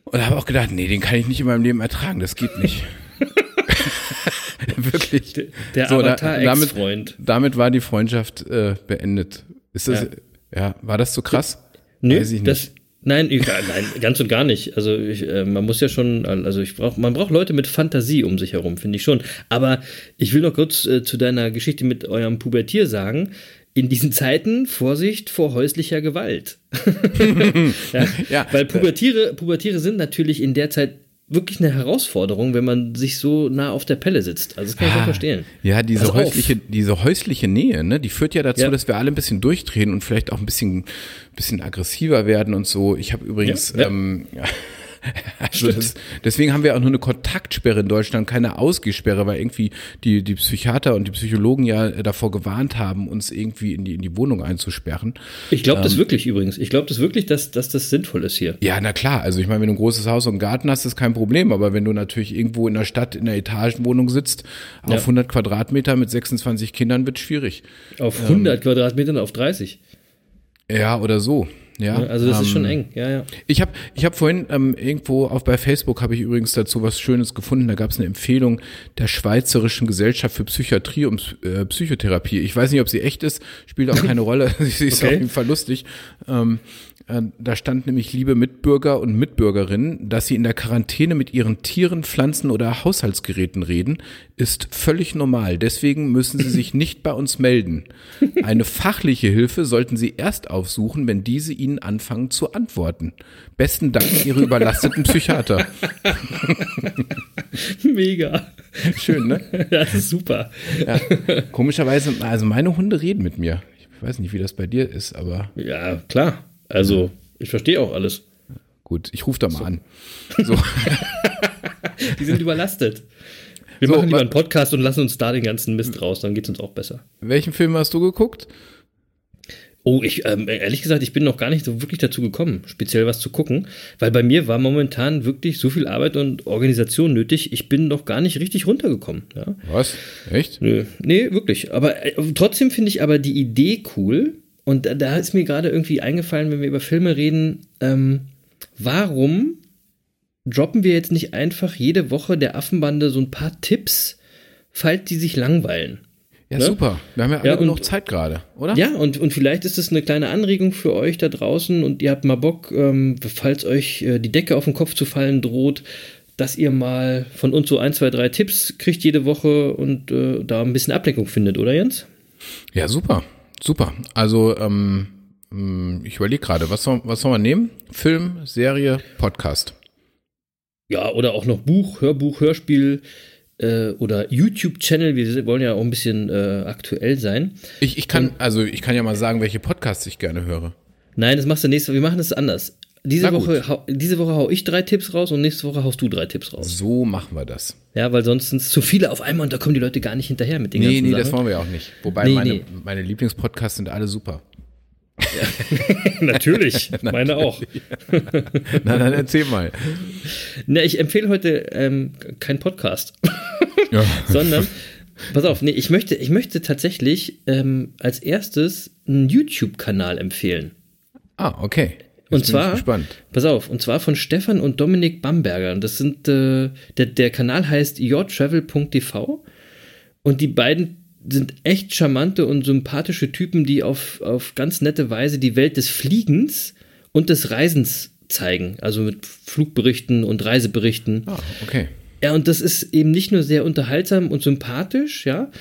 und habe auch gedacht, nee, den kann ich nicht in meinem Leben ertragen, das geht nicht. Wirklich. der So, da- Avatar-Ex-Freund. Damit, damit war die Freundschaft äh, beendet. Ist das, ja. war das so krass? Nö, Weiß ich nicht. das, nein, ich, nein, ganz und gar nicht. Also ich, äh, man muss ja schon, also ich brauch, man braucht Leute mit Fantasie um sich herum, finde ich schon. Aber ich will noch kurz äh, zu deiner Geschichte mit eurem Pubertier sagen. In diesen Zeiten Vorsicht vor häuslicher Gewalt. ja, Ja. Weil Pubertiere, Pubertiere sind natürlich in der Zeit wirklich eine Herausforderung, wenn man sich so nah auf der Pelle sitzt. Also das kann ich schon verstehen. Ja, diese auf. häusliche, diese häusliche Nähe, ne, die führt ja dazu, Ja. dass wir alle ein bisschen durchdrehen und vielleicht auch ein bisschen, bisschen aggressiver werden und so. Ich habe übrigens, Ja, ja. Ähm, das, deswegen haben wir auch nur eine Kontaktsperre in Deutschland, keine Ausgehsperre, weil irgendwie die, die Psychiater und die Psychologen ja davor gewarnt haben, uns irgendwie in die, in die Wohnung einzusperren. Ich glaube ähm, das wirklich übrigens. Ich glaube das wirklich, dass, dass das sinnvoll ist hier. Ja, na klar. Also ich meine, wenn du ein großes Haus und einen Garten hast, ist kein Problem. Aber wenn du natürlich irgendwo in der Stadt in der Etagenwohnung sitzt, auf ja. 100 Quadratmeter mit 26 Kindern, wird schwierig. Auf 100 ähm, Quadratmetern auf 30. Ja, oder so. Ja, also das ähm, ist schon ähm, eng. Ja, ja. Ich habe ich hab vorhin ähm, irgendwo auf bei Facebook habe ich übrigens dazu was Schönes gefunden. Da gab es eine Empfehlung der Schweizerischen Gesellschaft für Psychiatrie und äh, Psychotherapie. Ich weiß nicht, ob sie echt ist, spielt auch keine Rolle. sie ist okay. auf jeden Fall lustig. Ähm, äh, da stand nämlich, liebe Mitbürger und Mitbürgerinnen, dass Sie in der Quarantäne mit Ihren Tieren, Pflanzen oder Haushaltsgeräten reden, ist völlig normal. Deswegen müssen Sie sich nicht bei uns melden. Eine fachliche Hilfe sollten Sie erst aufsuchen, wenn diese Ihnen anfangen zu antworten. Besten Dank, Ihre überlasteten Psychiater. Mega. Schön, ne? Ja, das ist super. Ja. Komischerweise, also meine Hunde reden mit mir. Ich weiß nicht, wie das bei dir ist, aber. Ja, klar. Also, ich verstehe auch alles. Gut, ich rufe da mal so. an. So. Die sind überlastet. Wir so, machen lieber einen Podcast und lassen uns da den ganzen Mist raus, dann geht es uns auch besser. Welchen Film hast du geguckt? Oh, ich, ähm, ehrlich gesagt, ich bin noch gar nicht so wirklich dazu gekommen, speziell was zu gucken, weil bei mir war momentan wirklich so viel Arbeit und Organisation nötig. Ich bin noch gar nicht richtig runtergekommen. Ja. Was? Echt? Nö. Nee, wirklich. Aber äh, trotzdem finde ich aber die Idee cool, und da, da ist mir gerade irgendwie eingefallen, wenn wir über Filme reden, ähm, warum droppen wir jetzt nicht einfach jede Woche der Affenbande so ein paar Tipps, falls die sich langweilen? Ja, ne? super. Wir haben ja alle ja, und, Zeit gerade, oder? Ja, und, und vielleicht ist es eine kleine Anregung für euch da draußen und ihr habt mal Bock, ähm, falls euch äh, die Decke auf den Kopf zu fallen droht, dass ihr mal von uns so ein, zwei, drei Tipps kriegt jede Woche und äh, da ein bisschen Ablenkung findet, oder Jens? Ja, super. Super. Also, ähm, mm, ich überlege gerade, was soll, was soll man nehmen? Film, Serie, Podcast. Ja, oder auch noch Buch, Hörbuch, Hörspiel äh, oder YouTube-Channel. Wir wollen ja auch ein bisschen äh, aktuell sein. Ich, ich kann, also ich kann ja mal sagen, welche Podcasts ich gerne höre. Nein, das machst du nächste Woche. Wir machen das anders. Diese Woche, hau, diese Woche hau ich drei Tipps raus und nächste Woche haust du drei Tipps raus. So machen wir das. Ja, weil sonst sind es zu viele auf einmal und da kommen die Leute gar nicht hinterher mit den nee, ganzen Nee, nee, das wollen wir auch nicht. Wobei nee, meine, nee. meine Lieblingspodcasts sind alle super. Ja. Natürlich, meine auch. Na, dann erzähl mal. Na, ich empfehle heute ähm, keinen Podcast, ja. sondern, pass auf, nee, ich möchte, ich möchte tatsächlich ähm, als erstes einen YouTube-Kanal empfehlen. Ah, okay. Und zwar, pass auf, und zwar von Stefan und Dominik Bamberger. Das sind, äh, der, der Kanal heißt yourtravel.tv und die beiden sind echt charmante und sympathische Typen, die auf, auf ganz nette Weise die Welt des Fliegens und des Reisens zeigen. Also mit Flugberichten und Reiseberichten. Ah, okay. Ja, und das ist eben nicht nur sehr unterhaltsam und sympathisch, ja,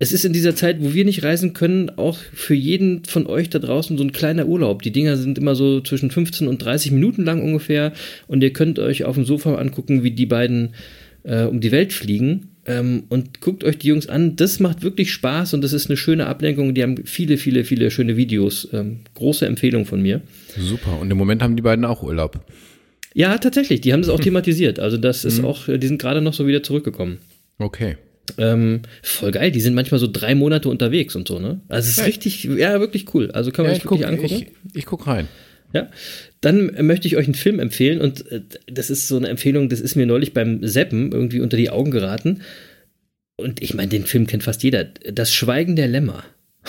es ist in dieser Zeit, wo wir nicht reisen können, auch für jeden von euch da draußen so ein kleiner Urlaub. Die Dinger sind immer so zwischen 15 und 30 Minuten lang ungefähr und ihr könnt euch auf dem Sofa angucken, wie die beiden äh, um die Welt fliegen. Ähm, und guckt euch die Jungs an. Das macht wirklich Spaß und das ist eine schöne Ablenkung. Die haben viele, viele, viele schöne Videos. Ähm, große Empfehlung von mir. Super. Und im Moment haben die beiden auch Urlaub. Ja, tatsächlich. Die haben das auch thematisiert. Also das ist mhm. auch, die sind gerade noch so wieder zurückgekommen. Okay. Ähm, voll geil, die sind manchmal so drei Monate unterwegs und so, ne? Also es ist ja. richtig, ja, wirklich cool. Also kann man ja, sich wirklich guck, angucken. Ich, ich guck rein. Ja, dann möchte ich euch einen Film empfehlen und äh, das ist so eine Empfehlung, das ist mir neulich beim Seppen irgendwie unter die Augen geraten. Und ich meine, den Film kennt fast jeder. Das Schweigen der Lämmer.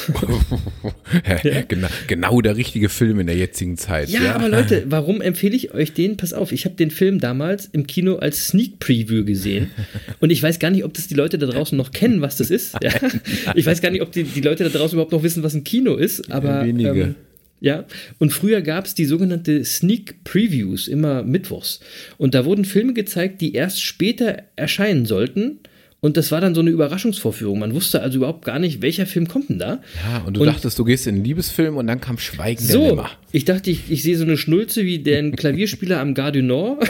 ja. genau, genau der richtige Film in der jetzigen Zeit. Ja, ja. aber Leute, warum empfehle ich euch den? Pass auf, ich habe den Film damals im Kino als Sneak Preview gesehen und ich weiß gar nicht, ob das die Leute da draußen noch kennen, was das ist. Ja? Ich weiß gar nicht, ob die, die Leute da draußen überhaupt noch wissen, was ein Kino ist, aber. Wenige. Ähm, ja, und früher gab es die sogenannte Sneak Previews, immer mittwochs. Und da wurden Filme gezeigt, die erst später erscheinen sollten und das war dann so eine Überraschungsvorführung. Man wusste also überhaupt gar nicht, welcher Film kommt denn da. Ja, und du und dachtest, du gehst in einen Liebesfilm und dann kam Schweigen so, der Nimmer. Ich dachte, ich, ich sehe so eine Schnulze wie den Klavierspieler am Gare du Nord.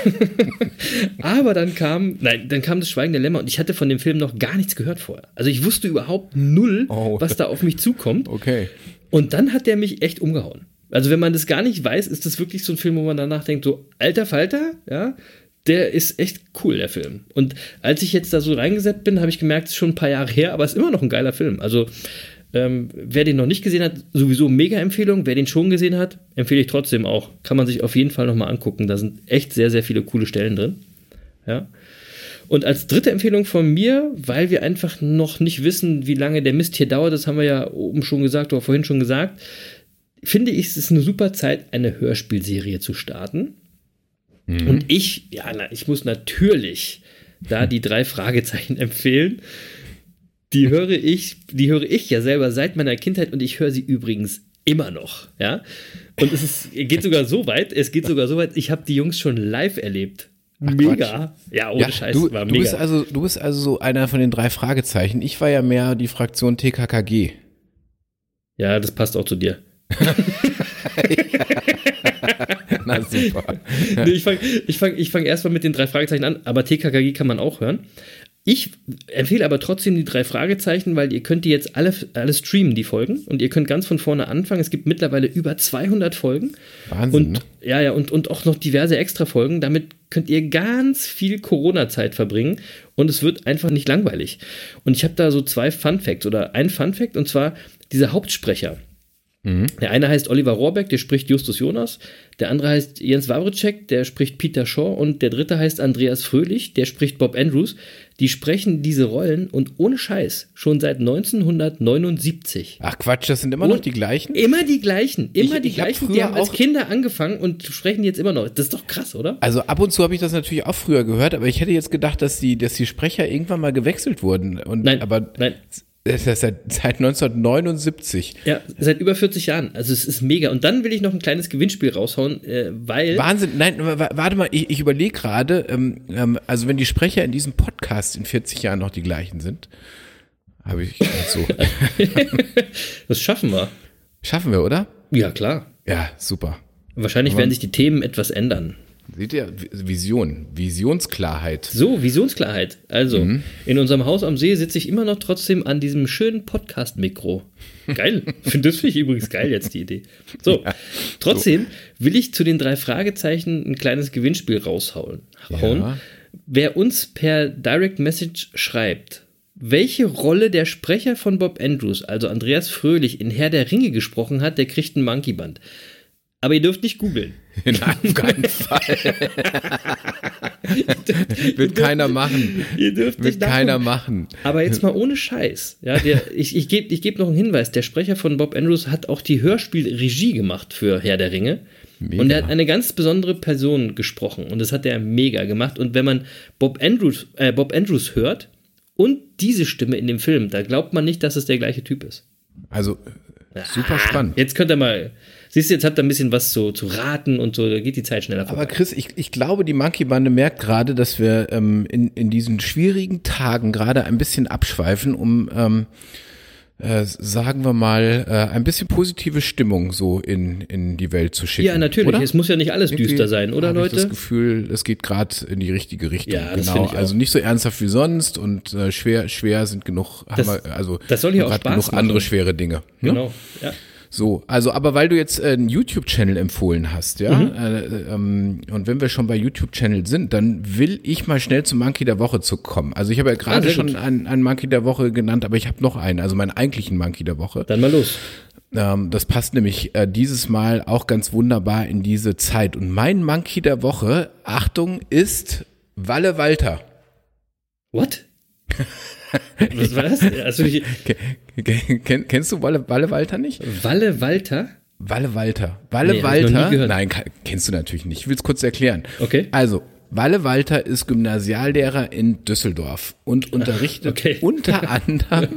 Aber dann kam, nein, dann kam das Schweigen der Lämmer und ich hatte von dem Film noch gar nichts gehört vorher. Also ich wusste überhaupt null, oh. was da auf mich zukommt. Okay. Und dann hat der mich echt umgehauen. Also wenn man das gar nicht weiß, ist das wirklich so ein Film, wo man danach denkt, so alter Falter, ja, der ist echt cool, der Film. Und als ich jetzt da so reingesetzt bin, habe ich gemerkt, es ist schon ein paar Jahre her, aber es ist immer noch ein geiler Film. Also ähm, wer den noch nicht gesehen hat, sowieso mega Empfehlung. Wer den schon gesehen hat, empfehle ich trotzdem auch. Kann man sich auf jeden Fall nochmal angucken. Da sind echt sehr, sehr viele coole Stellen drin. Ja. Und als dritte Empfehlung von mir, weil wir einfach noch nicht wissen, wie lange der Mist hier dauert, das haben wir ja oben schon gesagt oder vorhin schon gesagt, finde ich, es ist eine super Zeit, eine Hörspielserie zu starten. Mhm. Und ich, ja, ich muss natürlich da die drei Fragezeichen empfehlen. Die höre ich, die höre ich ja selber seit meiner Kindheit und ich höre sie übrigens immer noch, ja. Und es ist, geht sogar so weit, es geht sogar so weit, ich habe die Jungs schon live erlebt. Ach, mega. Quatsch. Ja, ohne ja, Scheiß. Du, war mega. Du bist, also, du bist also so einer von den drei Fragezeichen. Ich war ja mehr die Fraktion TKKG. Ja, das passt auch zu dir. Na super. nee, ich fange ich fang, ich fang erstmal mit den drei Fragezeichen an, aber TKKG kann man auch hören. Ich empfehle aber trotzdem die drei Fragezeichen, weil ihr könnt die jetzt alle, alle streamen, die Folgen. Und ihr könnt ganz von vorne anfangen. Es gibt mittlerweile über 200 Folgen. Wahnsinn, und, ne? Ja, ja, und, und auch noch diverse Extra-Folgen. Damit könnt ihr ganz viel Corona-Zeit verbringen. Und es wird einfach nicht langweilig. Und ich habe da so zwei Fun-Facts oder ein Fun-Fact. Und zwar dieser Hauptsprecher. Mhm. Der eine heißt Oliver Rohrbeck, der spricht Justus Jonas. Der andere heißt Jens Wawritschek, der spricht Peter Shaw. Und der dritte heißt Andreas Fröhlich, der spricht Bob Andrews. Die sprechen diese Rollen und ohne Scheiß schon seit 1979. Ach Quatsch, das sind immer und noch die gleichen? Immer die gleichen, immer ich, die ich gleichen. Hab die haben als Kinder angefangen und sprechen jetzt immer noch. Das ist doch krass, oder? Also ab und zu habe ich das natürlich auch früher gehört, aber ich hätte jetzt gedacht, dass die, dass die Sprecher irgendwann mal gewechselt wurden. Und, nein, aber nein. Das ist seit, seit 1979. Ja, seit über 40 Jahren. Also es ist mega. Und dann will ich noch ein kleines Gewinnspiel raushauen, äh, weil. Wahnsinn, nein, warte mal, ich, ich überlege gerade, ähm, ähm, also wenn die Sprecher in diesem Podcast in 40 Jahren noch die gleichen sind, habe ich so. das schaffen wir. Schaffen wir, oder? Ja, klar. Ja, super. Wahrscheinlich werden sich die Themen etwas ändern. Seht ihr, Vision, Visionsklarheit. So, Visionsklarheit. Also, mhm. in unserem Haus am See sitze ich immer noch trotzdem an diesem schönen Podcast-Mikro. Geil. das finde ich übrigens geil jetzt, die Idee. So, ja, trotzdem so. will ich zu den drei Fragezeichen ein kleines Gewinnspiel raushauen. Ja. Wer uns per Direct Message schreibt, welche Rolle der Sprecher von Bob Andrews, also Andreas Fröhlich, in Herr der Ringe gesprochen hat, der kriegt ein Monkey Band. Aber ihr dürft nicht googeln. Nein, auf keinen Fall. Wird keiner machen. Ihr dürft Wird keiner machen. Aber jetzt mal ohne Scheiß. Ja, der, ich ich gebe ich geb noch einen Hinweis. Der Sprecher von Bob Andrews hat auch die Hörspielregie gemacht für Herr der Ringe. Mega. Und er hat eine ganz besondere Person gesprochen. Und das hat er mega gemacht. Und wenn man Bob Andrews, äh, Bob Andrews hört und diese Stimme in dem Film, da glaubt man nicht, dass es der gleiche Typ ist. Also super spannend. Jetzt könnt ihr mal Siehst du, jetzt habt ihr ein bisschen was zu, zu raten und so, da geht die Zeit schneller vorbei. Aber Chris, ich, ich glaube, die Monkey-Bande merkt gerade, dass wir ähm, in, in diesen schwierigen Tagen gerade ein bisschen abschweifen, um ähm, äh, sagen wir mal, äh, ein bisschen positive Stimmung so in, in die Welt zu schicken. Ja, natürlich. Oder? Es muss ja nicht alles Irgendwie düster sein, oder Leute? Ich das Gefühl, es geht gerade in die richtige Richtung. Ja, genau. Also nicht so ernsthaft wie sonst und äh, schwer, schwer sind genug, das, haben wir, also das soll hier auch Spaß genug machen. andere schwere Dinge. Ne? Genau, ja. So, also aber weil du jetzt äh, einen YouTube-Channel empfohlen hast, ja, mhm. äh, ähm, und wenn wir schon bei YouTube-Channel sind, dann will ich mal schnell zum Monkey der Woche zu kommen. Also ich habe ja gerade ah, schon einen, einen Monkey der Woche genannt, aber ich habe noch einen, also meinen eigentlichen Monkey der Woche. Dann mal los. Ähm, das passt nämlich äh, dieses Mal auch ganz wunderbar in diese Zeit. Und mein Monkey der Woche, Achtung, ist Walle Walter. What? Was war das? Also ich, Kenn, kennst du Walle, Walle Walter nicht? Walle Walter? Walle Walter. Walle nee, Walter. Nein, kennst du natürlich nicht. Ich will es kurz erklären. Okay. Also, Walle Walter ist Gymnasiallehrer in Düsseldorf und unterrichtet okay. unter anderem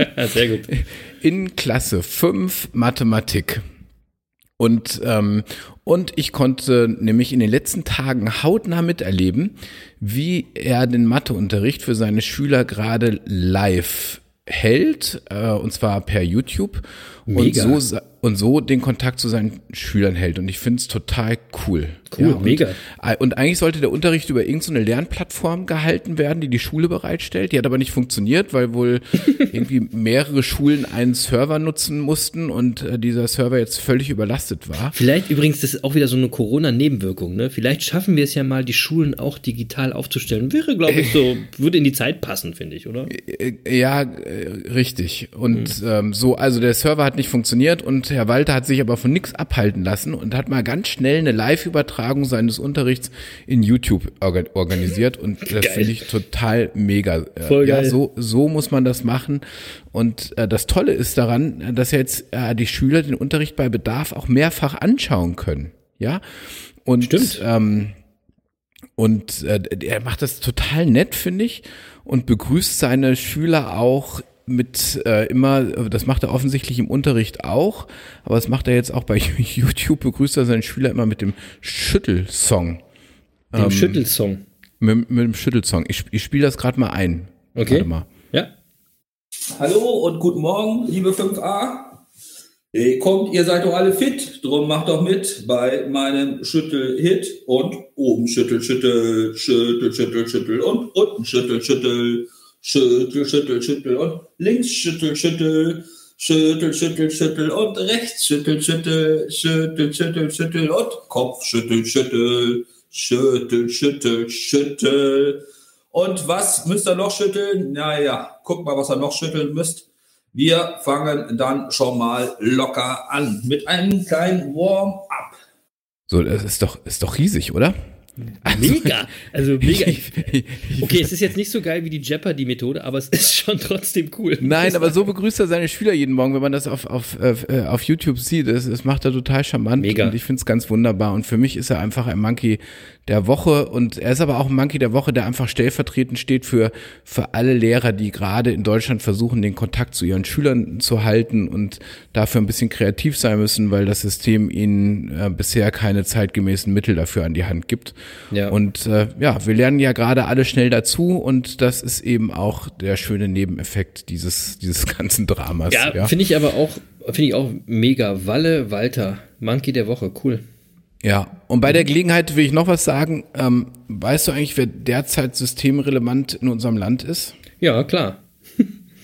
in Klasse 5 Mathematik. Und, ähm, und ich konnte nämlich in den letzten Tagen hautnah miterleben, wie er den Matheunterricht für seine Schüler gerade live hält, äh, und zwar per YouTube. Mega. Und so und so den Kontakt zu seinen Schülern hält. Und ich finde es total cool. Cool, ja, und, mega. Und eigentlich sollte der Unterricht über irgendeine Lernplattform gehalten werden, die die Schule bereitstellt. Die hat aber nicht funktioniert, weil wohl irgendwie mehrere Schulen einen Server nutzen mussten und äh, dieser Server jetzt völlig überlastet war. Vielleicht übrigens, das ist auch wieder so eine Corona-Nebenwirkung. Ne? Vielleicht schaffen wir es ja mal, die Schulen auch digital aufzustellen. Wäre, glaube ich, so, würde in die Zeit passen, finde ich, oder? Äh, ja, äh, richtig. Und mhm. ähm, so, also der Server hat nicht funktioniert und Herr Walter hat sich aber von nichts abhalten lassen und hat mal ganz schnell eine Live-Übertragung Übertragung seines Unterrichts in YouTube organisiert und das finde ich total mega. Voll ja, geil. so, so muss man das machen. Und äh, das Tolle ist daran, dass jetzt äh, die Schüler den Unterricht bei Bedarf auch mehrfach anschauen können. Ja. Und, Stimmt. Ähm, und äh, er macht das total nett, finde ich, und begrüßt seine Schüler auch mit äh, immer, das macht er offensichtlich im Unterricht auch, aber das macht er jetzt auch bei YouTube, begrüßt er seinen Schüler immer mit dem Schüttelsong. Dem ähm, Schüttelsong? Mit, mit dem Schüttelsong. Ich, ich spiele das gerade mal ein. Okay. Warte mal. Ja. Hallo und guten Morgen, liebe 5a. Hey, kommt, ihr seid doch alle fit, drum macht doch mit bei meinem Schüttel-Hit und oben Schüttel, Schüttel, Schüttel, Schüttel, Schüttel und unten Schüttel, Schüttel. Schüttel, schüttel, schüttel und links schüttel, schüttel, schüttel, schüttel, schüttel und rechts schüttel, schüttel, schüttel, schüttel, schüttel und Kopf schüttel, schüttel, schüttel, schüttel, schüttel. Und was müsst ihr noch schütteln? Naja, guck mal, was ihr noch schütteln müsst. Wir fangen dann schon mal locker an mit einem kleinen Warm-up. So, das ist doch, ist doch riesig, oder? Mega, also mega. Okay, es ist jetzt nicht so geil wie die Jeopardy-Methode, aber es ist schon trotzdem cool. Nein, aber so begrüßt er seine Schüler jeden Morgen, wenn man das auf, auf, äh, auf YouTube sieht. Das, das macht er total charmant mega. und ich finde es ganz wunderbar. Und für mich ist er einfach ein Monkey der Woche und er ist aber auch ein Monkey der Woche, der einfach stellvertretend steht für, für alle Lehrer, die gerade in Deutschland versuchen, den Kontakt zu ihren Schülern zu halten und dafür ein bisschen kreativ sein müssen, weil das System ihnen äh, bisher keine zeitgemäßen Mittel dafür an die Hand gibt. Ja. Und äh, ja, wir lernen ja gerade alle schnell dazu und das ist eben auch der schöne Nebeneffekt dieses, dieses ganzen Dramas. Ja, ja. finde ich aber auch, finde ich auch mega. Walle Walter, Monkey der Woche, cool. Ja, und bei der Gelegenheit will ich noch was sagen. Ähm, weißt du eigentlich, wer derzeit systemrelevant in unserem Land ist? Ja, klar.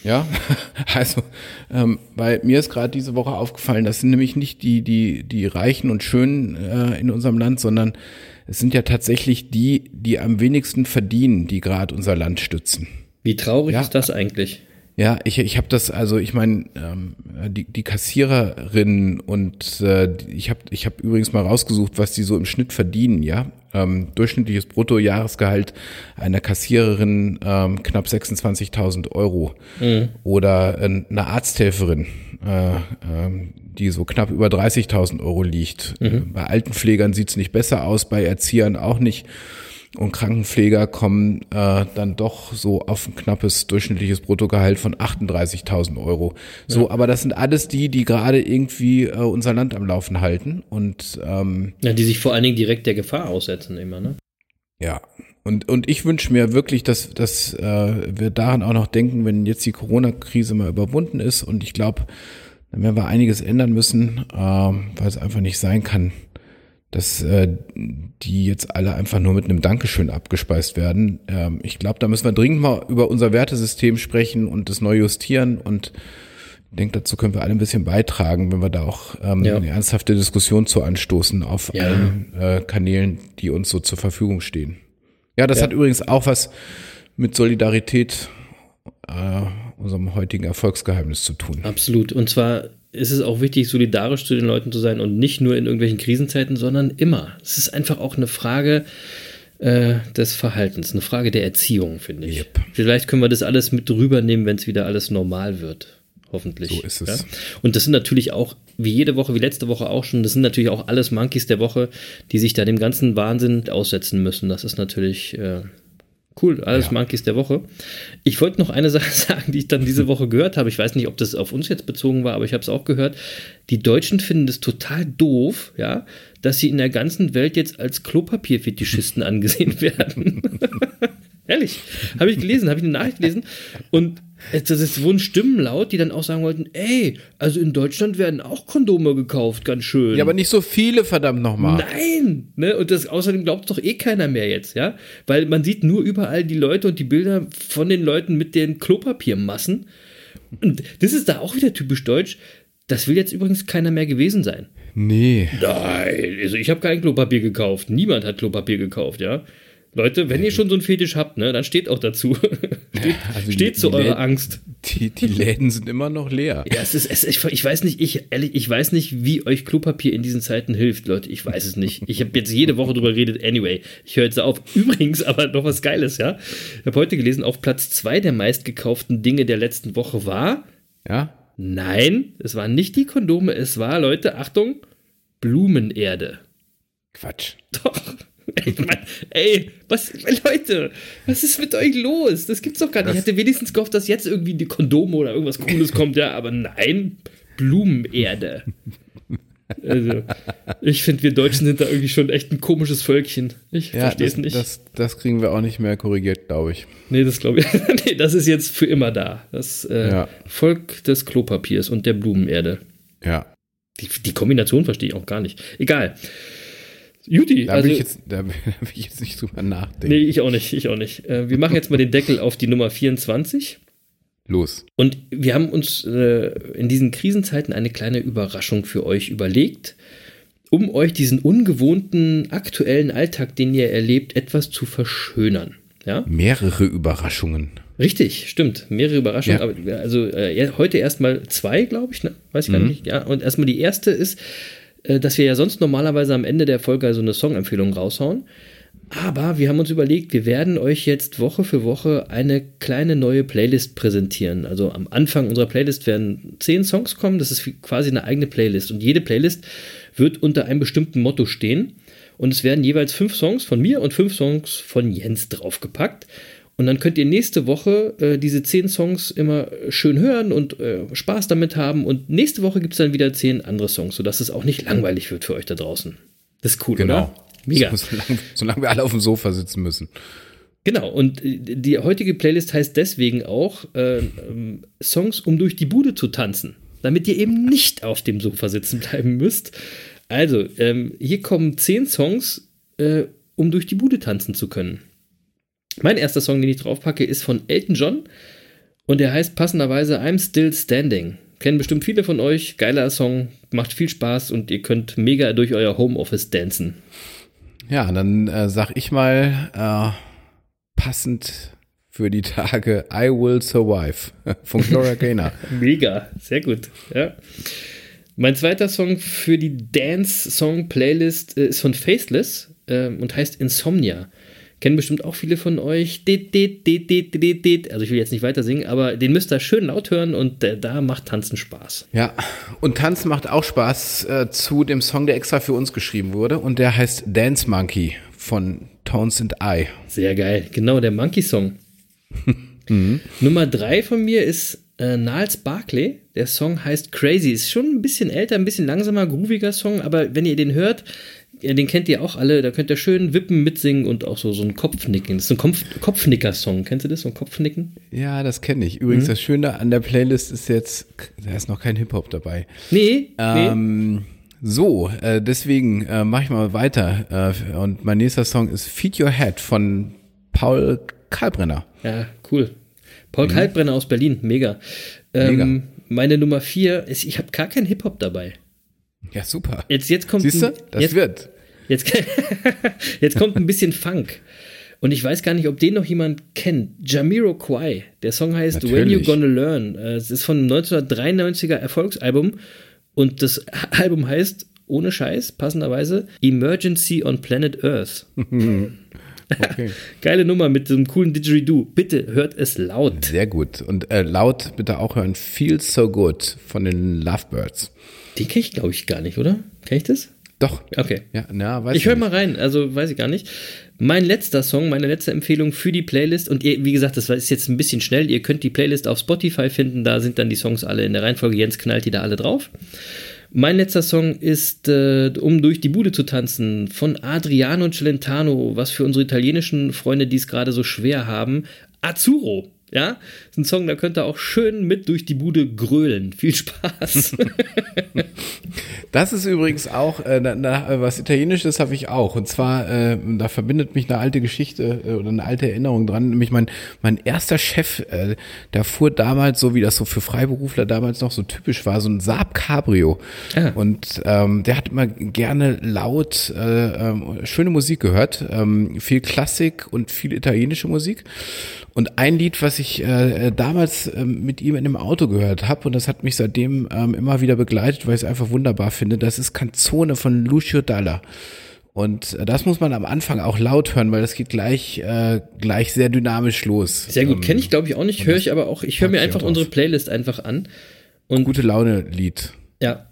Ja, also, ähm, weil mir ist gerade diese Woche aufgefallen, das sind nämlich nicht die, die, die Reichen und Schönen äh, in unserem Land, sondern es sind ja tatsächlich die, die am wenigsten verdienen, die gerade unser Land stützen. Wie traurig ja, ist das eigentlich? Ja, ich, ich habe das, also ich meine, ähm, die, die Kassiererinnen und äh, ich habe ich hab übrigens mal rausgesucht, was die so im Schnitt verdienen, ja. Ähm, durchschnittliches Bruttojahresgehalt einer Kassiererin ähm, knapp 26.000 Euro. Mhm. Oder äh, eine Arzthelferin, äh, äh, die so knapp über 30.000 Euro liegt. Mhm. Bei Altenpflegern sieht's nicht besser aus, bei Erziehern auch nicht. Und Krankenpfleger kommen äh, dann doch so auf ein knappes durchschnittliches Bruttogehalt von 38.000 Euro. So, ja. aber das sind alles die, die gerade irgendwie äh, unser Land am Laufen halten und ähm, ja, die sich vor allen Dingen direkt der Gefahr aussetzen immer, ne? Ja. Und, und ich wünsche mir wirklich, dass, dass äh, wir daran auch noch denken, wenn jetzt die Corona-Krise mal überwunden ist. Und ich glaube, dann werden wir einiges ändern müssen, äh, weil es einfach nicht sein kann, dass äh, die jetzt alle einfach nur mit einem Dankeschön abgespeist werden. Ähm, ich glaube, da müssen wir dringend mal über unser Wertesystem sprechen und das neu justieren und ich denke, dazu können wir alle ein bisschen beitragen, wenn wir da auch ähm, ja. eine ernsthafte Diskussion zu anstoßen auf ja. allen äh, Kanälen, die uns so zur Verfügung stehen. Ja, das ja. hat übrigens auch was mit Solidarität, äh, unserem heutigen Erfolgsgeheimnis zu tun. Absolut. Und zwar ist es auch wichtig, solidarisch zu den Leuten zu sein und nicht nur in irgendwelchen Krisenzeiten, sondern immer. Es ist einfach auch eine Frage äh, des Verhaltens, eine Frage der Erziehung, finde ich. Yep. Vielleicht können wir das alles mit rübernehmen, wenn es wieder alles normal wird. Hoffentlich. So ist es. Ja? Und das sind natürlich auch, wie jede Woche, wie letzte Woche auch schon, das sind natürlich auch alles Monkeys der Woche, die sich da dem ganzen Wahnsinn aussetzen müssen. Das ist natürlich äh, Cool, alles ja. Monkeys der Woche. Ich wollte noch eine Sache sagen, die ich dann diese Woche gehört habe. Ich weiß nicht, ob das auf uns jetzt bezogen war, aber ich habe es auch gehört. Die Deutschen finden es total doof, ja, dass sie in der ganzen Welt jetzt als Klopapierfetischisten angesehen werden. Ehrlich. Habe ich gelesen, habe ich eine Nachricht gelesen. Und es ist wurden Stimmen laut, die dann auch sagen wollten, ey, also in Deutschland werden auch Kondome gekauft, ganz schön. Ja, aber nicht so viele, verdammt nochmal. Nein! Ne? Und das außerdem glaubt doch eh keiner mehr jetzt, ja? Weil man sieht nur überall die Leute und die Bilder von den Leuten mit den Klopapiermassen. Und das ist da auch wieder typisch deutsch. Das will jetzt übrigens keiner mehr gewesen sein. Nee. Nein, also ich habe kein Klopapier gekauft. Niemand hat Klopapier gekauft, ja. Leute, wenn ihr schon so einen Fetisch habt, ne, dann steht auch dazu. steht, Also steht die- zu die eurer Läden- Angst. Die, die Läden sind immer noch leer. Ja, es ist, es, ich, ich weiß nicht, ich, ehrlich, ich weiß nicht, wie euch Klopapier in diesen Zeiten hilft, Leute. Ich weiß es nicht. Ich habe jetzt jede Woche drüber geredet. Anyway, ich höre jetzt auf. Übrigens, aber noch was Geiles, ja. Ich habe heute gelesen, auf Platz zwei der meistgekauften Dinge der letzten Woche war, Ja? nein, es waren nicht die Kondome, es war, Leute, Achtung, Blumenerde. Quatsch. Doch. Ey, was, Leute, was ist mit euch los? Das gibt's doch gar nicht. Ich hatte wenigstens gehofft, dass jetzt irgendwie die Kondome oder irgendwas Cooles kommt, ja, aber nein, Blumenerde. Also, ich finde, wir Deutschen sind da irgendwie schon echt ein komisches Völkchen. Ich Ja, verstehe es nicht. Das, das kriegen wir auch nicht mehr korrigiert, glaube ich. nee, das glaube ich. nee, das ist jetzt für immer da. Das äh, Ja. Volk des Klopapiers und der Blumenerde. Ja. Die, die Kombination verstehe ich auch gar nicht. Egal. Juti, Da, also. will ich jetzt, da will ich jetzt nicht drüber nachdenken. Nee, ich auch nicht, ich auch nicht. Äh, wir machen jetzt mal den Deckel auf die Nummer 24. Los. Und wir haben uns äh, in diesen Krisenzeiten eine kleine Überraschung für euch überlegt, um euch diesen ungewohnten aktuellen Alltag, den ihr erlebt, etwas zu verschönern. Ja, Mehrere Überraschungen. richtig, stimmt. Mehrere Überraschungen. Ja. Aber, also äh, heute erstmal zwei, glaube ich, ne? Weiß ich gar nicht. Ja, und erstmal die erste ist, dass wir ja sonst normalerweise am Ende der Folge so eine Songempfehlung raushauen. Aber wir haben uns überlegt, wir werden euch jetzt Woche für Woche eine kleine neue Playlist präsentieren. Also am Anfang unserer Playlist werden zehn Songs kommen. Das ist quasi eine eigene Playlist. Und jede Playlist wird unter einem bestimmten Motto stehen. Und es werden jeweils fünf Songs von mir und fünf Songs von Jens draufgepackt. Und dann könnt ihr nächste Woche äh, diese zehn Songs immer schön hören und äh, Spaß damit haben. Und nächste Woche gibt es dann wieder zehn andere Songs, sodass es auch nicht langweilig wird für euch da draußen. Das ist cool, Genau. oder? Mega. So, solange, solange wir alle auf dem Sofa sitzen müssen. Genau, und äh, die heutige Playlist heißt deswegen auch äh, Songs, um durch die Bude zu tanzen, damit ihr eben nicht auf dem Sofa sitzen bleiben müsst. Also, ähm, hier kommen zehn Songs, äh, um durch die Bude tanzen zu können. Mein erster Song, den ich draufpacke, ist von Elton John und der heißt passenderweise I'm Still Standing. Kennen bestimmt viele von euch. Geiler Song, macht viel Spaß und ihr könnt mega durch euer Homeoffice dancen. Ja, dann äh, sag ich mal, äh, passend für die Tage I Will Survive von Gloria Gaynor. Mega, sehr gut. Ja. Mein zweiter Song für die Dance-Song-Playlist äh, ist von Faceless ähm, und heißt Insomnia. Kennen bestimmt auch viele von euch. Also ich will jetzt nicht weiter singen, aber den müsst ihr schön laut hören und äh, da macht Tanzen Spaß. Ja, und Tanzen macht auch Spaß äh, zu dem Song, der extra für uns geschrieben wurde und der heißt Dance Monkey von Tones and I. Sehr geil. Genau, der Monkey-Song. Nummer drei von mir ist äh, Niles Barclay. Der Song heißt Crazy. Ist schon ein bisschen älter, ein bisschen langsamer, grooviger Song, aber wenn ihr den hört, ja, den kennt ihr auch alle, da könnt ihr schön wippen, mitsingen und auch so, so ein Kopfnicken. Das ist ein Kopf, Kopfnicker-Song. Kennst du das, so ein Kopfnicken? Ja, das kenne ich. Übrigens, das Schöne an der Playlist ist jetzt, da ist noch kein Hip-Hop dabei. Nee, nee. Ähm, so, äh, deswegen äh, mache ich mal weiter. Äh, und mein nächster Song ist Feed Your Head von Paul Kalbrenner. Ja, cool. Paul Kaltbrenner aus Berlin, mega. Ähm, Mega. Meine Nummer vier ist, ich habe gar keinen Hip-Hop dabei. Ja, super. Jetzt, jetzt kommt Siehst du? Das jetzt, wird. Jetzt, jetzt kommt ein bisschen Funk. Und ich weiß gar nicht, ob den noch jemand kennt. Jamiroquai. Der Song heißt When You Natürlich. Gonna Learn. Äh, Es ist von einem 1993er Erfolgsalbum. Und das Album heißt, ohne Scheiß, passenderweise, Emergency on Planet Earth. Okay. Geile Nummer mit so einem coolen Didgeridoo. Bitte hört es laut. Sehr gut. Und äh, laut bitte auch hören Feels So Good von den Lovebirds. Den kenne ich, glaube ich, gar nicht, oder? Kenn ich das? Doch. Okay. Ja, na, weiß Ich höre mal rein, also weiß ich gar nicht. Mein letzter Song, meine letzte Empfehlung für die Playlist und ihr, wie gesagt, das ist jetzt ein bisschen schnell. Ihr könnt die Playlist auf Spotify finden, da sind dann die Songs alle in der Reihenfolge. Jens knallt die da alle drauf. Mein letzter Song ist äh, Um durch die Bude zu tanzen von Adriano Celentano, was für unsere italienischen Freunde, die es gerade so schwer haben, Azzurro. Ja, das ist ein Song, da könnt ihr auch schön mit durch die Bude grölen. Viel Spaß. das ist übrigens auch, äh, na, na, was Italienisches habe ich auch. Und zwar, äh, da verbindet mich eine alte Geschichte äh, oder eine alte Erinnerung dran. Nämlich mein, mein erster Chef, äh, der fuhr damals, so wie das so für Freiberufler damals noch so typisch war, so ein Saab Cabrio. Ah. Und ähm, der hat immer gerne laut äh, äh, schöne Musik gehört. Ähm, viel Klassik und viel italienische Musik. Und ein Lied, was ich äh, damals äh, mit ihm in dem Auto gehört habe, und das hat mich seitdem ähm, immer wieder begleitet, weil ich es einfach wunderbar finde, das ist Canzone von Lucio Dalla. Und äh, das muss man am Anfang auch laut hören, weil das geht gleich, äh, gleich sehr dynamisch los. Sehr gut, ähm, kenne ich glaube ich auch nicht, höre ich aber auch, ich höre mir einfach unsere Playlist einfach an. Und Gute Laune Lied. Ja,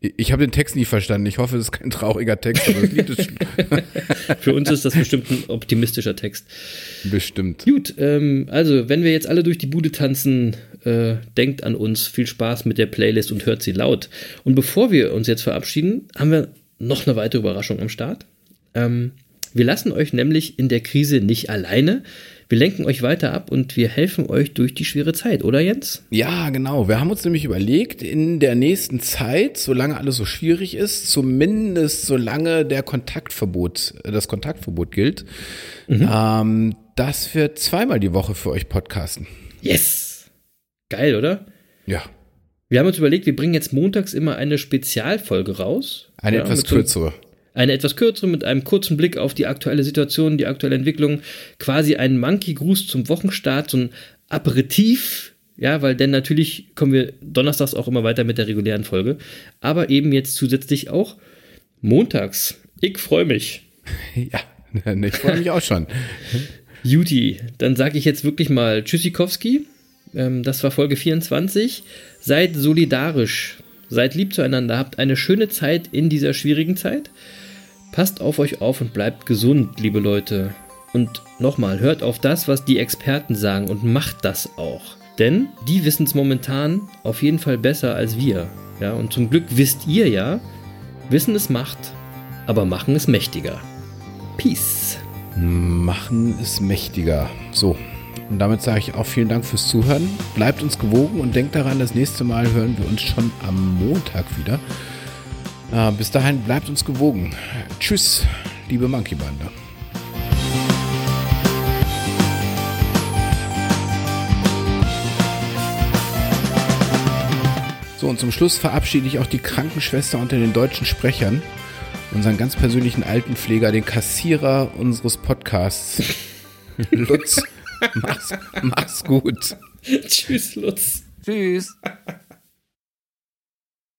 ich habe den Text nie verstanden. Ich hoffe, es ist kein trauriger Text, aber das Lied ist Für uns ist das bestimmt ein optimistischer Text. Bestimmt. Gut, ähm, also wenn wir jetzt alle durch die Bude tanzen, äh, denkt an uns. Viel Spaß mit der Playlist und hört sie laut. Und bevor wir uns jetzt verabschieden, haben wir noch eine weitere Überraschung am Start. Ähm, wir lassen euch nämlich in der Krise nicht alleine. Wir lenken euch weiter ab und wir helfen euch durch die schwere Zeit, oder Jens? Ja, genau. Wir haben uns nämlich überlegt, in der nächsten Zeit, solange alles so schwierig ist, zumindest solange der Kontaktverbot, das Kontaktverbot gilt, mhm. ähm, dass wir zweimal die Woche für euch podcasten. Yes! Geil, oder? Ja. Wir haben uns überlegt, wir bringen jetzt montags immer eine Spezialfolge raus. Eine ja, etwas kürzere. So eine etwas kürzere mit einem kurzen Blick auf die aktuelle Situation, die aktuelle Entwicklung, quasi ein Monkey-Gruß zum Wochenstart, so ein Aperitif, ja, weil denn natürlich kommen wir donnerstags auch immer weiter mit der regulären Folge, aber eben jetzt zusätzlich auch montags. Ich freue mich. Ja, ich freue mich auch schon. Juti, dann sage ich jetzt wirklich mal Tschüssikowski. Ähm, das war Folge 24. Seid solidarisch, seid lieb zueinander, habt eine schöne Zeit in dieser schwierigen Zeit. Passt auf euch auf und bleibt gesund, liebe Leute. Und nochmal, hört auf das, was die Experten sagen und macht das auch. Denn die wissen es momentan auf jeden Fall besser als wir. Ja, und zum Glück wisst ihr ja, Wissen ist Macht, aber Machen ist mächtiger. Peace. Machen ist mächtiger. So. Und damit sage ich auch vielen Dank fürs Zuhören. Bleibt uns gewogen und denkt daran, das nächste Mal hören wir uns schon am Montag wieder. Äh, bis dahin bleibt uns gewogen. Tschüss, liebe Monkey Bande. So, und zum Schluss verabschiede ich auch die Krankenschwester unter den deutschen Sprechern, unseren ganz persönlichen Altenpfleger, den Kassierer unseres Podcasts. Lutz, mach's, mach's gut. Tschüss, Lutz. Tschüss.